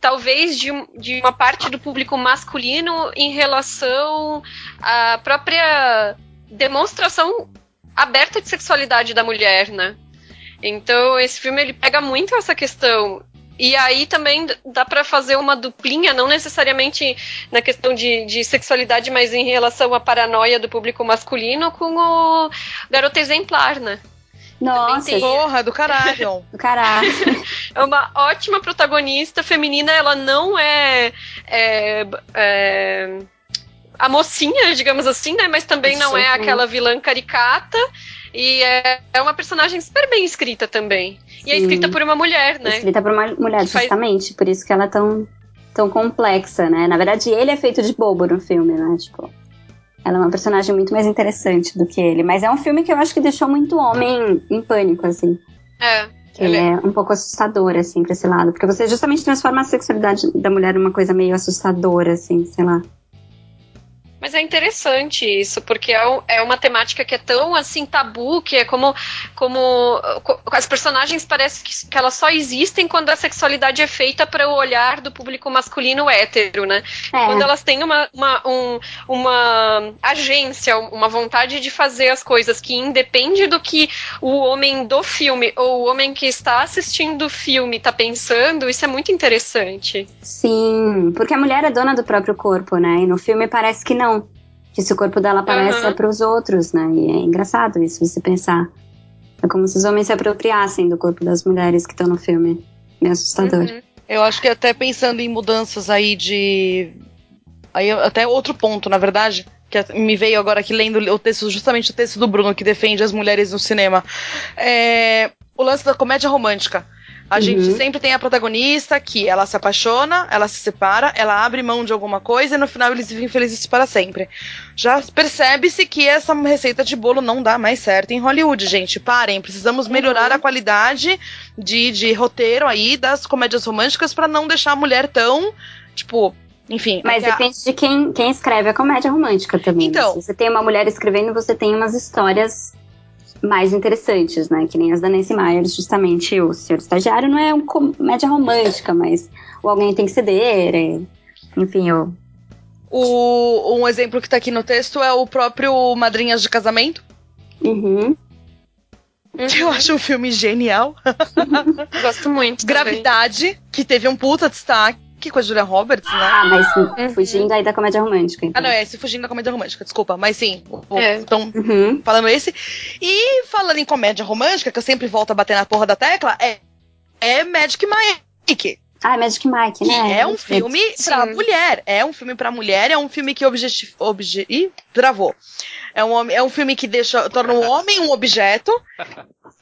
talvez, de, de uma parte do público masculino em relação à própria demonstração aberta de sexualidade da mulher, né? Então, esse filme ele pega muito essa questão. E aí também dá pra fazer uma duplinha, não necessariamente na questão de, de sexualidade, mas em relação à paranoia do público masculino com o Garota Exemplar, né? Nossa. Porra, do caralho. do caralho. É uma ótima protagonista feminina, ela não é, é, é, a mocinha, digamos assim, né? Mas também não é Sim. aquela vilã caricata. E é, é uma personagem super bem escrita também. E é Sim. escrita por uma mulher, né? Escrita por uma mulher, Faz- justamente. Por isso que ela é tão, tão complexa, né? Na verdade, ele é feito de bobo no filme, né? Tipo, ela é uma personagem muito mais interessante do que ele. Mas é um filme que eu acho que deixou muito homem em pânico, assim. É. Que ele é um pouco assustador, assim, pra esse lado. Porque você justamente transforma a sexualidade da mulher numa coisa meio assustadora, assim, sei lá. Mas é interessante isso, porque é, é uma temática que é tão assim tabu, que é como, como co- as personagens parecem que, que elas só existem quando a sexualidade é feita para o olhar do público masculino hétero, né? É, Quando elas têm uma, uma, um- uma agência, uma vontade de fazer as coisas que independe do que o homem do filme ou o homem que está assistindo o filme está pensando, isso é muito interessante. sim. Porque a mulher é dona do próprio corpo, né? E no filme parece que não. Que se o corpo dela aparece Aham. é pros outros, né? E é engraçado isso, você pensar. É como se os homens se apropriassem do corpo das mulheres que estão no filme. Meio assustador. Uhum. Eu acho que até pensando em mudanças aí de. Aí até outro ponto, na verdade, que me veio agora aqui lendo o texto, justamente o texto do Bruno que defende as mulheres no cinema. É, o lance da comédia romântica. A uhum. gente sempre tem a protagonista que ela se apaixona, ela se separa, ela abre mão de alguma coisa e no final eles vivem felizes para sempre. Já percebe-se que essa receita de bolo não dá mais certo em Hollywood, gente. Parem, precisamos melhorar uhum. a qualidade de, de roteiro aí das comédias românticas para não deixar a mulher tão, tipo, enfim. Mas depende a... de quem, quem escreve a comédia romântica também. Então. Se você tem uma mulher escrevendo, você tem umas histórias mais interessantes, né? Que nem as da Nancy Myers, justamente o Senhor Estagiário não é uma comédia romântica, mas o Alguém Tem Que Ceder, é, enfim, o... o... Um exemplo que tá aqui no texto é o próprio Madrinhas de Casamento. Uhum. Que eu acho um filme genial. Gosto muito. Gravidade, também. que teve um puta destaque que com a Julia Roberts, né? Ah, mas uhum. fugindo aí da comédia romântica. Então. Ah, não, é esse fugindo da comédia romântica, desculpa. Mas sim, então, uhum. falando esse. E falando em comédia romântica, que eu sempre volto a bater na porra da tecla, é, é Magic Mike. Ah, Magic Mike, né? Que é um filme Sim. pra mulher. É um filme pra mulher, é um filme que objetivo. Obje... Ih, travou. É um, é um filme que deixa, torna o homem um objeto.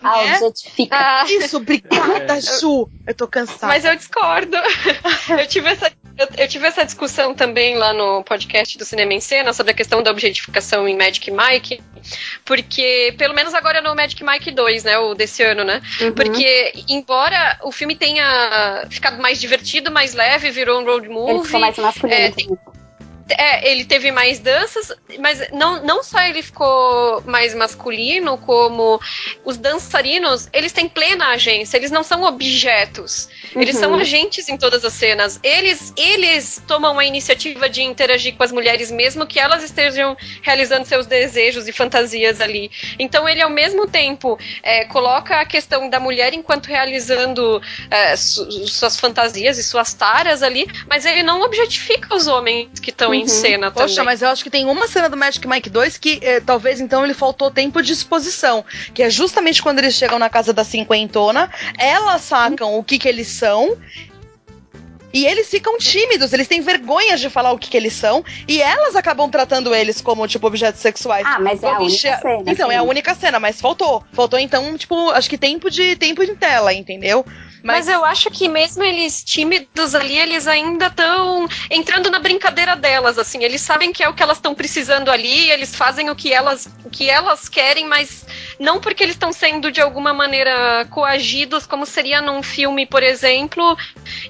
Ah, né? objetifica. Ah. Isso, obrigada, Ju. Eu tô cansada. Mas eu discordo. eu tive essa eu, eu, tive essa discussão também lá no podcast do Cinema em Cena sobre a questão da objetificação em Magic Mike, porque, pelo menos agora no Magic Mike 2, né, o desse ano, né? Uhum. Porque, embora o filme tenha ficado mais divertido, mais leve, virou um road movie. Ele ficou mais masculino. É, tem, é, ele teve mais danças, mas não, não só ele ficou mais masculino, como os dançarinos, eles têm plena agência, eles não são objetos. Uhum. Eles são uhum. agentes em todas as cenas. Eles, eles tomam a iniciativa de interagir com as mulheres, mesmo que elas estejam realizando seus desejos e fantasias ali. Então ele, ao mesmo tempo, é, coloca a questão da mulher enquanto realizando é, su suas fantasias e suas taras ali, mas ele não objetifica os homens que estão uhum. Em cena Poxa, também. mas eu acho que tem uma cena do Magic Mike 2 que eh, talvez então ele faltou tempo de exposição. Que é justamente quando eles chegam na casa da cinquentona, elas sacam uhum. o que que eles são e eles ficam tímidos, eles têm vergonha de falar o que, que eles são, e elas acabam tratando eles como, tipo, objetos sexuais. Ah, mas é a única cena. Então, sim. é a única cena, mas faltou. Faltou, então, tipo, acho que tempo de tempo de tela, entendeu? Mas... Mas eu acho que mesmo eles tímidos ali, eles ainda estão entrando na brincadeira delas, assim. Eles sabem que é o que elas estão precisando ali, eles fazem o que elas, o que elas querem, mas não porque eles estão sendo de alguma maneira coagidos, como seria num filme, por exemplo,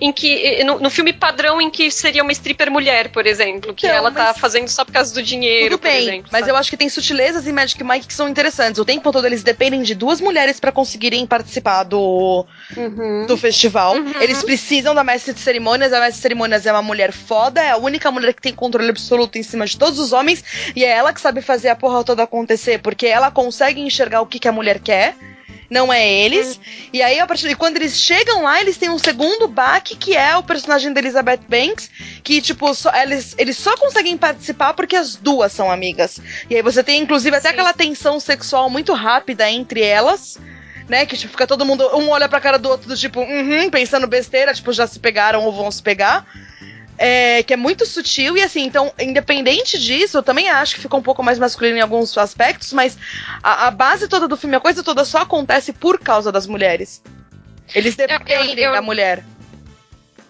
em que no, no filme padrão em que seria uma stripper mulher, por exemplo, que ela tá fazendo só por causa do dinheiro, Tudo bem, exemplo, Mas eu acho que tem sutilezas em Magic Mike que são interessantes. O tempo todo eles dependem de duas mulheres para conseguirem participar do uhum. Do festival. Uhum. Eles precisam da mestre de cerimônias. A mestre de cerimônias é uma mulher foda, é a única mulher que tem controle absoluto em cima de todos os homens e é ela que sabe fazer a porra toda acontecer, porque ela consegue enxergar o que, que a mulher quer não é eles. Uhum. E aí, a partir de quando eles chegam lá, eles têm um segundo baque, que é o personagem da Elizabeth Banks, que, tipo, só, eles, eles só conseguem participar porque as duas são amigas. E aí você tem, inclusive, até Sim. aquela tensão sexual muito rápida entre elas. Né, que tipo, fica todo mundo, um olha pra cara do outro, do tipo, uhum, pensando besteira, tipo, já se pegaram ou vão se pegar é, que é muito sutil e assim, então, independente disso, eu também acho que ficou um pouco mais masculino em alguns aspectos, mas a, a base toda do filme, a coisa toda só acontece por causa das mulheres. Eles dependem eu, eu, da mulher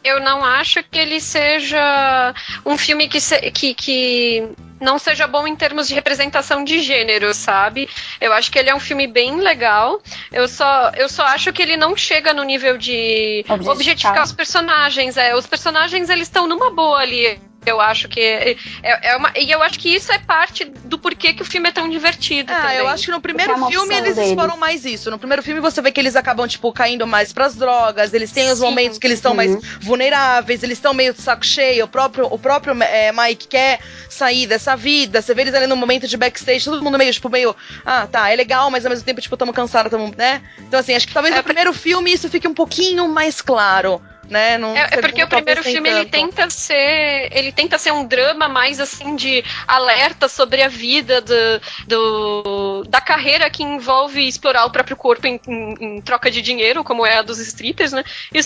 eu não acho que ele seja um filme que, se, que, que não seja bom em termos de representação de gênero, sabe? Eu acho que ele é um filme bem legal. Eu só, eu só acho que ele não chega no nível de objetificar, objetificar os personagens. É, os personagens eles estão numa boa ali. Eu acho que é, é, é, uma, e eu acho que isso é parte do porquê que o filme é tão divertido. Ah, eu acho que no primeiro é filme eles deles. exploram mais isso. No primeiro filme você vê que eles acabam tipo caindo mais para as drogas. Eles têm os momentos que eles estão uhum. mais vulneráveis. Eles estão meio de saco cheio. O próprio o próprio é, Mike quer sair dessa vida. Você vê eles ali no momento de backstage, todo mundo meio tipo meio ah tá é legal, mas ao mesmo tempo tipo estamos cansados, tamo, né? Então assim acho que talvez é, no primeiro filme isso fique um pouquinho mais claro né? Não, é, é porque o primeiro filme ele tenta ser, ele tenta ser um drama mais assim de alerta sobre a vida do, do da carreira que envolve explorar o próprio corpo em, em, em troca de dinheiro, como é a dos strippers, né? E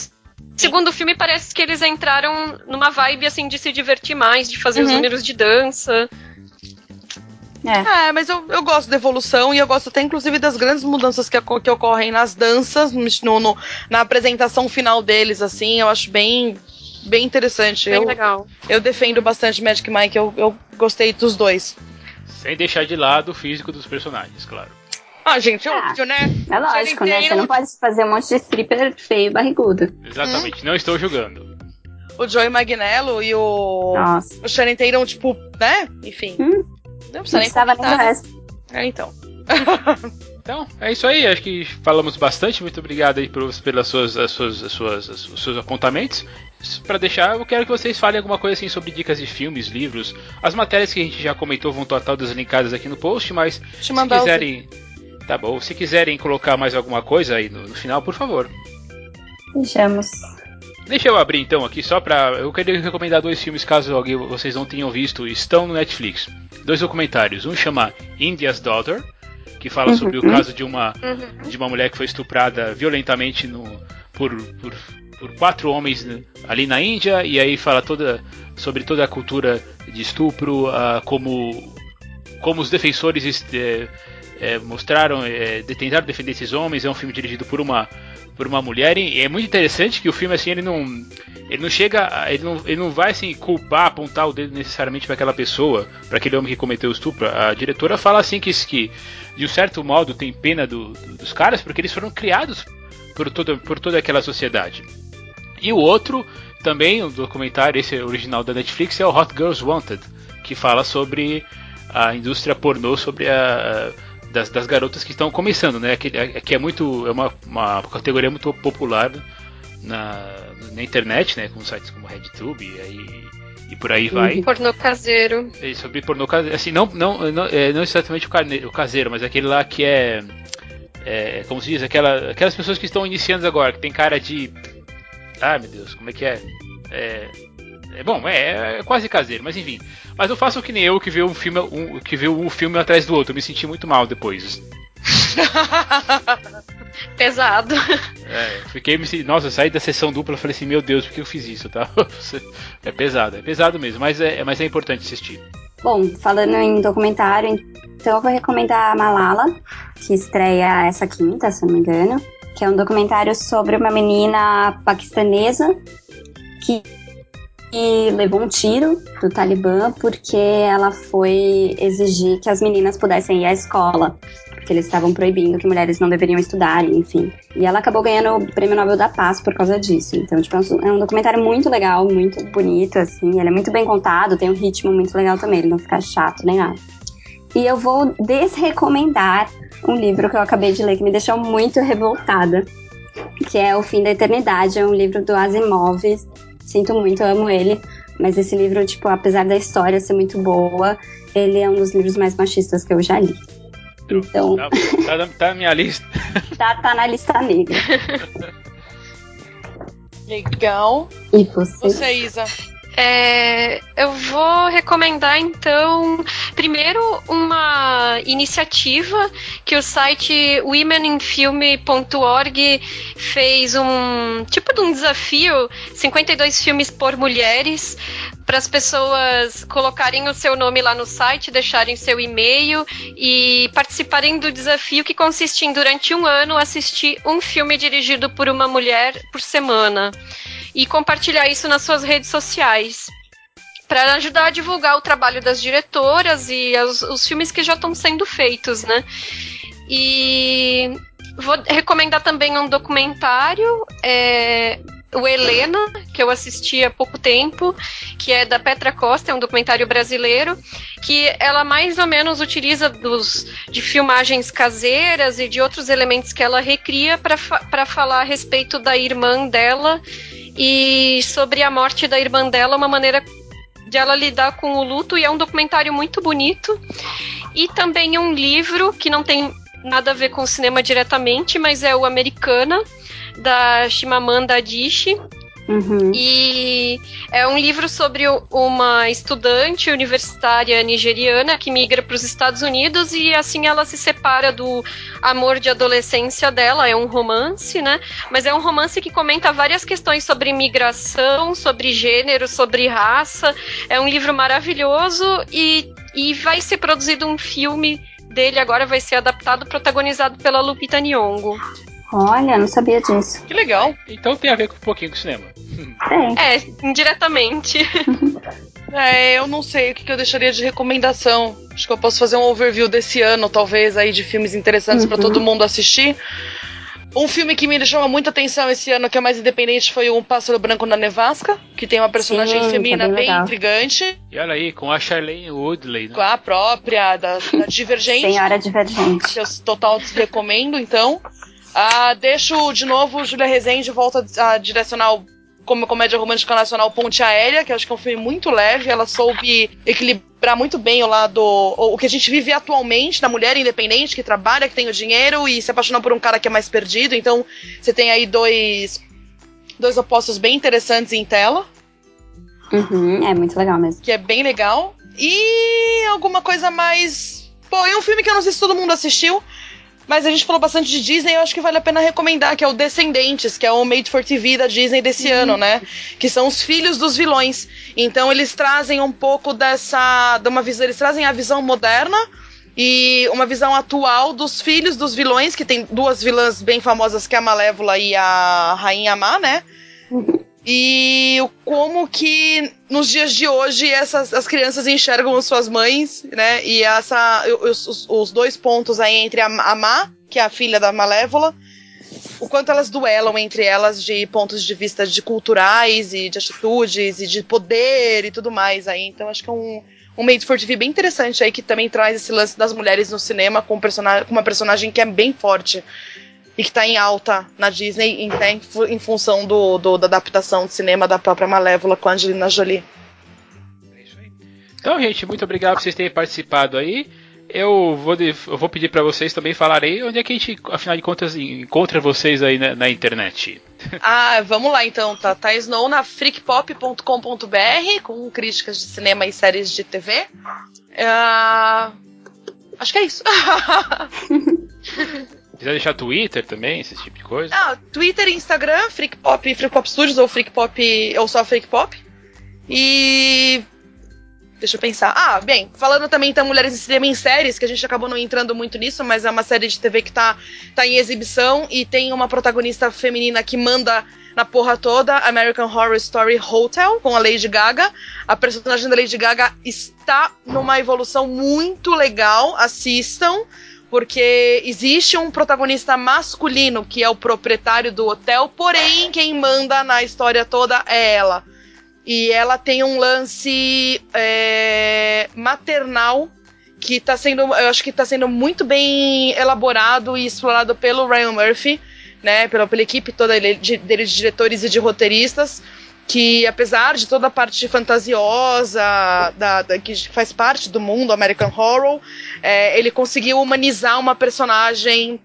segundo filme parece que eles entraram numa vibe assim de se divertir mais, de fazer uhum. os números de dança. É, é mas eu, eu gosto da evolução e eu gosto até, inclusive, das grandes mudanças que, que ocorrem nas danças, no, no, na apresentação final deles, assim, eu acho bem bem interessante. Bem eu, legal. Eu defendo bastante Magic Mike, eu, eu gostei dos dois. Sem deixar de lado o físico dos personagens, claro. Ah, gente, é ah, óbvio, né? É lógico, né? Você não pode fazer um monte de stripper feio e barrigudo. Exatamente, hum? não estou julgando. O Joey Magnello e o. Nossa. O Shannon Tatum, tipo, né? Enfim. Hum? Não precisa nem comentar. Nem resto. É, então. Então, é isso aí. Acho que falamos bastante. Muito obrigado aí por, pelas suas, as suas, as suas, os seus apontamentos. Para deixar, eu quero que vocês falem alguma coisa assim sobre dicas de filmes, livros. As matérias que a gente já comentou vão estar todas linkadas aqui no post, mas se quiserem. Tá bom. Se quiserem colocar mais alguma coisa aí no, no final, por favor. Deixamos. Deixa eu abrir então aqui só pra. Eu queria recomendar dois filmes caso alguém, vocês não tenham visto. Estão no Netflix. Dois documentários. Um chama India's Daughter que fala uhum. sobre o caso de uma, uhum. de uma mulher que foi estuprada violentamente no, por, por, por quatro homens ali na Índia, e aí fala toda, sobre toda a cultura de estupro, uh, como, como os defensores é, é, mostraram, é, tentaram defender esses homens. É um filme dirigido por uma, por uma mulher, e é muito interessante que o filme assim ele não ele não chega, ele não, ele não vai assim culpar, apontar o dedo necessariamente para aquela pessoa, para aquele homem que cometeu o estupro. A diretora fala assim que, que de um certo modo tem pena do, do, dos caras porque eles foram criados por toda, por toda aquela sociedade. E o outro também, um documentário, esse original da Netflix, é o Hot Girls Wanted, que fala sobre a indústria pornô, sobre a, das, das garotas que estão começando, né? Que, que é muito é uma, uma categoria muito popular na, na internet, né? Com sites como RedTube e, aí, e por aí vai. Uhum. Pornô caseiro. É, sobre pornô caseiro. Assim, não, não, não, é, não exatamente o, carne, o caseiro, mas aquele lá que é, é. como se diz? Aquela, aquelas pessoas que estão iniciando agora, que tem cara de. Ah, meu Deus, como é que é? É. É bom, é, é, quase caseiro, mas enfim. Mas eu faço que nem eu que viu um filme, um, que viu um filme atrás do outro. Eu me senti muito mal depois. Pesado. É, fiquei me Nossa, eu saí da sessão dupla e falei assim, meu Deus, por que eu fiz isso, tá? É pesado, é pesado mesmo, mas é, mas é importante assistir. Bom, falando em documentário, então eu vou recomendar a Malala, que estreia essa quinta, se não me engano, que é um documentário sobre uma menina paquistanesa que levou um tiro do Talibã porque ela foi exigir que as meninas pudessem ir à escola que eles estavam proibindo que mulheres não deveriam estudar, enfim. E ela acabou ganhando o Prêmio Nobel da Paz por causa disso. Então, tipo, é um documentário muito legal, muito bonito, assim. Ele é muito bem contado, tem um ritmo muito legal também, ele não fica chato nem nada. E eu vou desrecomendar um livro que eu acabei de ler que me deixou muito revoltada, que é O Fim da Eternidade, é um livro do Asimov. Sinto muito, eu amo ele, mas esse livro, tipo, apesar da história ser muito boa, ele é um dos livros mais machistas que eu já li. Então. Tá, tá, tá, na minha lista. tá, tá na lista negra. Legal. E você? Você, Isa? É, eu vou recomendar então, primeiro, uma iniciativa que o site womeninfilme.org fez um tipo de um desafio: 52 filmes por mulheres, para as pessoas colocarem o seu nome lá no site, deixarem seu e-mail e participarem do desafio que consiste em, durante um ano, assistir um filme dirigido por uma mulher por semana e compartilhar isso nas suas redes sociais para ajudar a divulgar o trabalho das diretoras e os, os filmes que já estão sendo feitos, né? E vou recomendar também um documentário é, o Helena, que eu assisti há pouco tempo, que é da Petra Costa, é um documentário brasileiro, que ela mais ou menos utiliza dos, de filmagens caseiras e de outros elementos que ela recria para fa falar a respeito da irmã dela e sobre a morte da irmã dela, uma maneira de ela lidar com o luto, e é um documentário muito bonito. E também um livro que não tem nada a ver com o cinema diretamente, mas é o Americana, da Shimamanda Adichie. Uhum. E é um livro sobre uma estudante universitária nigeriana que migra para os Estados Unidos e assim ela se separa do amor de adolescência dela. É um romance, né? Mas é um romance que comenta várias questões sobre migração, sobre gênero, sobre raça. É um livro maravilhoso e e vai ser produzido um filme dele agora, vai ser adaptado, protagonizado pela Lupita Nyong'o. Olha, não sabia disso. Que legal. Então tem a ver com um pouquinho com cinema. Tem. É, indiretamente. É, eu não sei o que, eu deixaria de recomendação. Acho que eu posso fazer um overview desse ano, talvez, aí de filmes interessantes para Uhum. todo mundo assistir. Um filme que me chamou muita atenção esse ano, que é mais independente, foi Um Pássaro Branco na Nevasca, que tem uma personagem Sim, feminina tá bem bem intrigante, E olha aí, com a Charlene Woodley, né? com a própria da, da Divergente. Senhora Divergente. que eu total recomendo, então. Ah, deixo de novo Júlia Rezende volta a direcionar o- como comédia romântica nacional Ponte Aérea, que eu acho que é um filme muito leve. Ela soube equilibrar muito bem o lado. O, o que a gente vive atualmente da mulher independente que trabalha, que tem o dinheiro e se apaixona por um cara que é mais perdido. Então, você tem aí dois, dois opostos bem interessantes em tela Uhum, é muito legal mesmo. que é bem legal. E alguma coisa mais. Pô, é um filme que eu não sei se todo mundo assistiu, mas a gente falou bastante de Disney, eu acho que vale a pena recomendar, que é o Descendentes, que é o Made for TV da Disney desse ano, né? Que são os filhos dos vilões. Então eles trazem um pouco dessa. De uma visão, eles trazem a visão moderna. E uma visão atual dos filhos dos vilões, que tem duas vilãs bem famosas, que é a Malévola e a Rainha Má, né? E como que nos dias de hoje essas as crianças enxergam as suas mães, né? E essa os, os- dois pontos aí entre a, a Má, que é a filha da Malévola, o quanto elas duelam entre elas de pontos de vista de culturais e de atitudes e de poder e tudo mais aí. Então acho que é um um Made for TV bem interessante aí que também traz esse lance das mulheres no cinema com, com uma personagem que é bem forte e que tá em alta na Disney em, em, fu- em função do, do- da adaptação de cinema da própria Malévola com a Angelina Jolie. Então, gente, muito obrigado por vocês terem participado aí. Eu vou, de- eu vou pedir para vocês também falarem onde é que a gente, afinal de contas, encontra vocês aí na, na internet. Ah, vamos lá então, tá? Tá Snow na freakpop.com.br com críticas de cinema e séries de TV. Ah, acho que é isso. Quiser deixar Twitter também, esse tipo de coisa. ah, Twitter e Instagram, Freakpop, Freakpop Studios ou Freakpop ou só Freakpop. E Deixa eu pensar. Ah, bem, falando também então Mulheres em Cinema em Séries, que a gente acabou não entrando muito nisso, mas é uma série de TV que tá, tá em exibição e tem uma protagonista feminina que manda na porra toda, American Horror Story Hotel, com a Lady Gaga. A personagem da Lady Gaga está numa evolução muito legal, assistam, porque existe um protagonista masculino que é o proprietário do hotel, porém quem manda na história toda é ela. E ela tem um lance é, maternal que tá sendo, eu acho que tá sendo muito bem elaborado e explorado pelo Ryan Murphy, né, pela, pela equipe toda dele de, diretores e de roteiristas, que apesar de toda a parte fantasiosa da, da, que faz parte do mundo American Horror, é, ele conseguiu humanizar uma personagem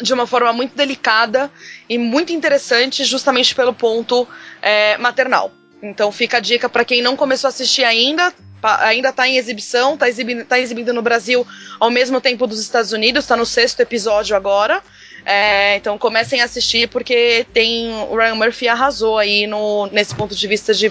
de uma forma muito delicada e muito interessante, justamente pelo ponto é, maternal. Então fica a dica para quem não começou a assistir ainda, ainda tá em exibição, tá exibindo, tá exibindo no Brasil ao mesmo tempo dos Estados Unidos, tá no sexto episódio agora. É, então comecem a assistir porque tem o Ryan Murphy arrasou aí no, nesse ponto de vista de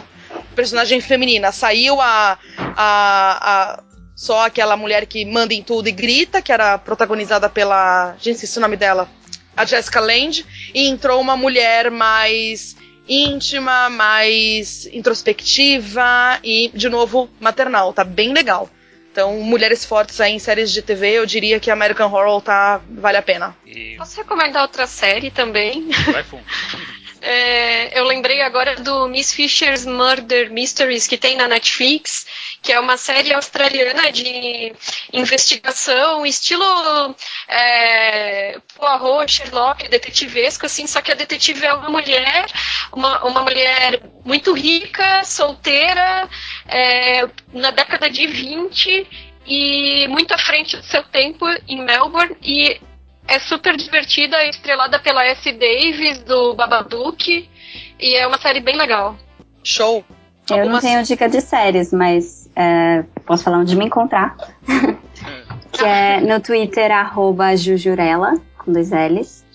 personagem feminina. Saiu a, a, a só aquela mulher que manda em tudo e grita, que era protagonizada pela. Gente, esqueci o nome dela. A Jessica Lange. E entrou uma mulher mais íntima, mais introspectiva e, de novo, maternal. Tá bem legal. Então, mulheres fortes aí em séries de TV, eu diria que American Horror tá, vale a pena. E Posso recomendar outra série também? vai fundo. É, eu lembrei agora do Miss Fisher's Murder Mysteries que tem na Netflix, que é uma série australiana de investigação, estilo é, Poirot, Sherlock, detetivesco, assim, só que a detetive é uma mulher, uma, uma mulher muito rica, solteira, é, na década de 20 e muito à frente do seu tempo em Melbourne e é super divertida, é estrelada pela S. Davis, do Babadook, e é uma série bem legal. Show! Eu não Algumas- tenho dica de séries, mas é, posso falar onde me encontrar. que é no Twitter, arroba Jujurela, com dois L's.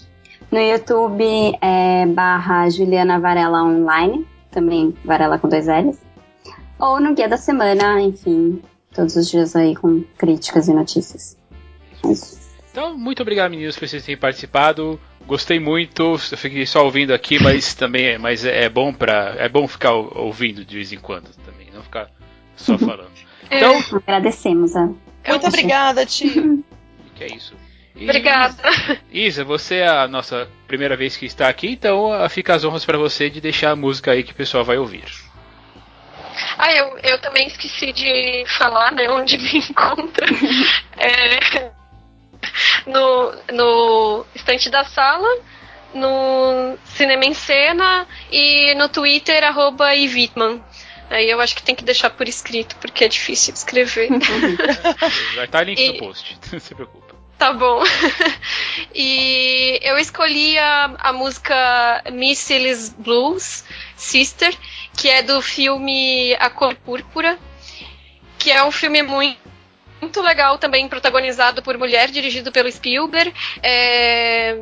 No YouTube é barra Juliana Varela Online, também Varela com dois L's. Ou no Guia da Semana, enfim, todos os dias aí com críticas e notícias. É. Então, muito obrigado, meninos, por vocês terem participado. Gostei muito. Eu fiquei só ouvindo aqui, mas também é, mas é bom para é bom ficar ouvindo de vez em quando também, não ficar só falando. É. Então, agradecemos a. Muito obrigada, tio. Que é isso. E, Obrigada. Isa, você é a nossa primeira vez que está aqui, então fica as honras para você de deixar a música aí que o pessoal vai ouvir. Ah, eu, eu também esqueci de falar, né, onde me encontra. é, no, no estante da sala, no Cinema em Cena e no Twitter, arroba Ivitman. Aí eu acho que tem que deixar por escrito, porque é difícil de escrever. Vai estar link e... no post, não se preocupe. Tá bom. e eu escolhi a, a música Missiles Blues, Sister, que é do filme A Cor Púrpura, que é um filme muito muito legal também, protagonizado por mulher, dirigido pelo Spielberg. É,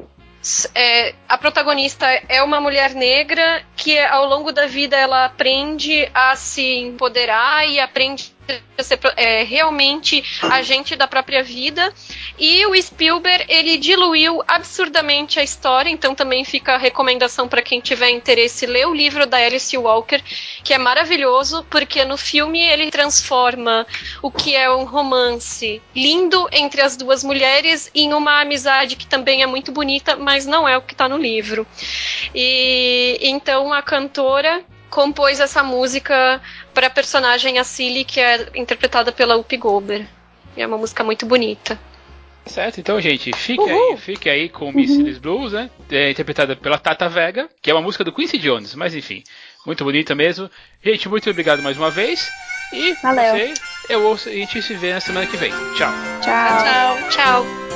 é, a protagonista é uma mulher negra que ao longo da vida ela aprende a se empoderar e aprende a ser é, realmente agente da própria vida. E o Spielberg ele diluiu absurdamente a história, então também fica a recomendação para quem tiver interesse ler o livro da Alice Walker, que é maravilhoso porque no filme ele transforma o que é um romance lindo entre as duas mulheres em uma amizade que também é muito bonita, mas não é o que está no livro. E então a cantora compôs essa música para a personagem Acili, que é interpretada pela Up Gober. É uma música muito bonita. Certo, então, gente, fique aí, fique aí com Missiles Blues, né? É interpretada pela Tata Vega, que é uma música do Quincy Jones, mas enfim, muito bonita mesmo. Gente, muito obrigado mais uma vez. E Valeu. você, eu ouço, a gente se vê na semana que vem. Tchau. Tchau, tchau. tchau.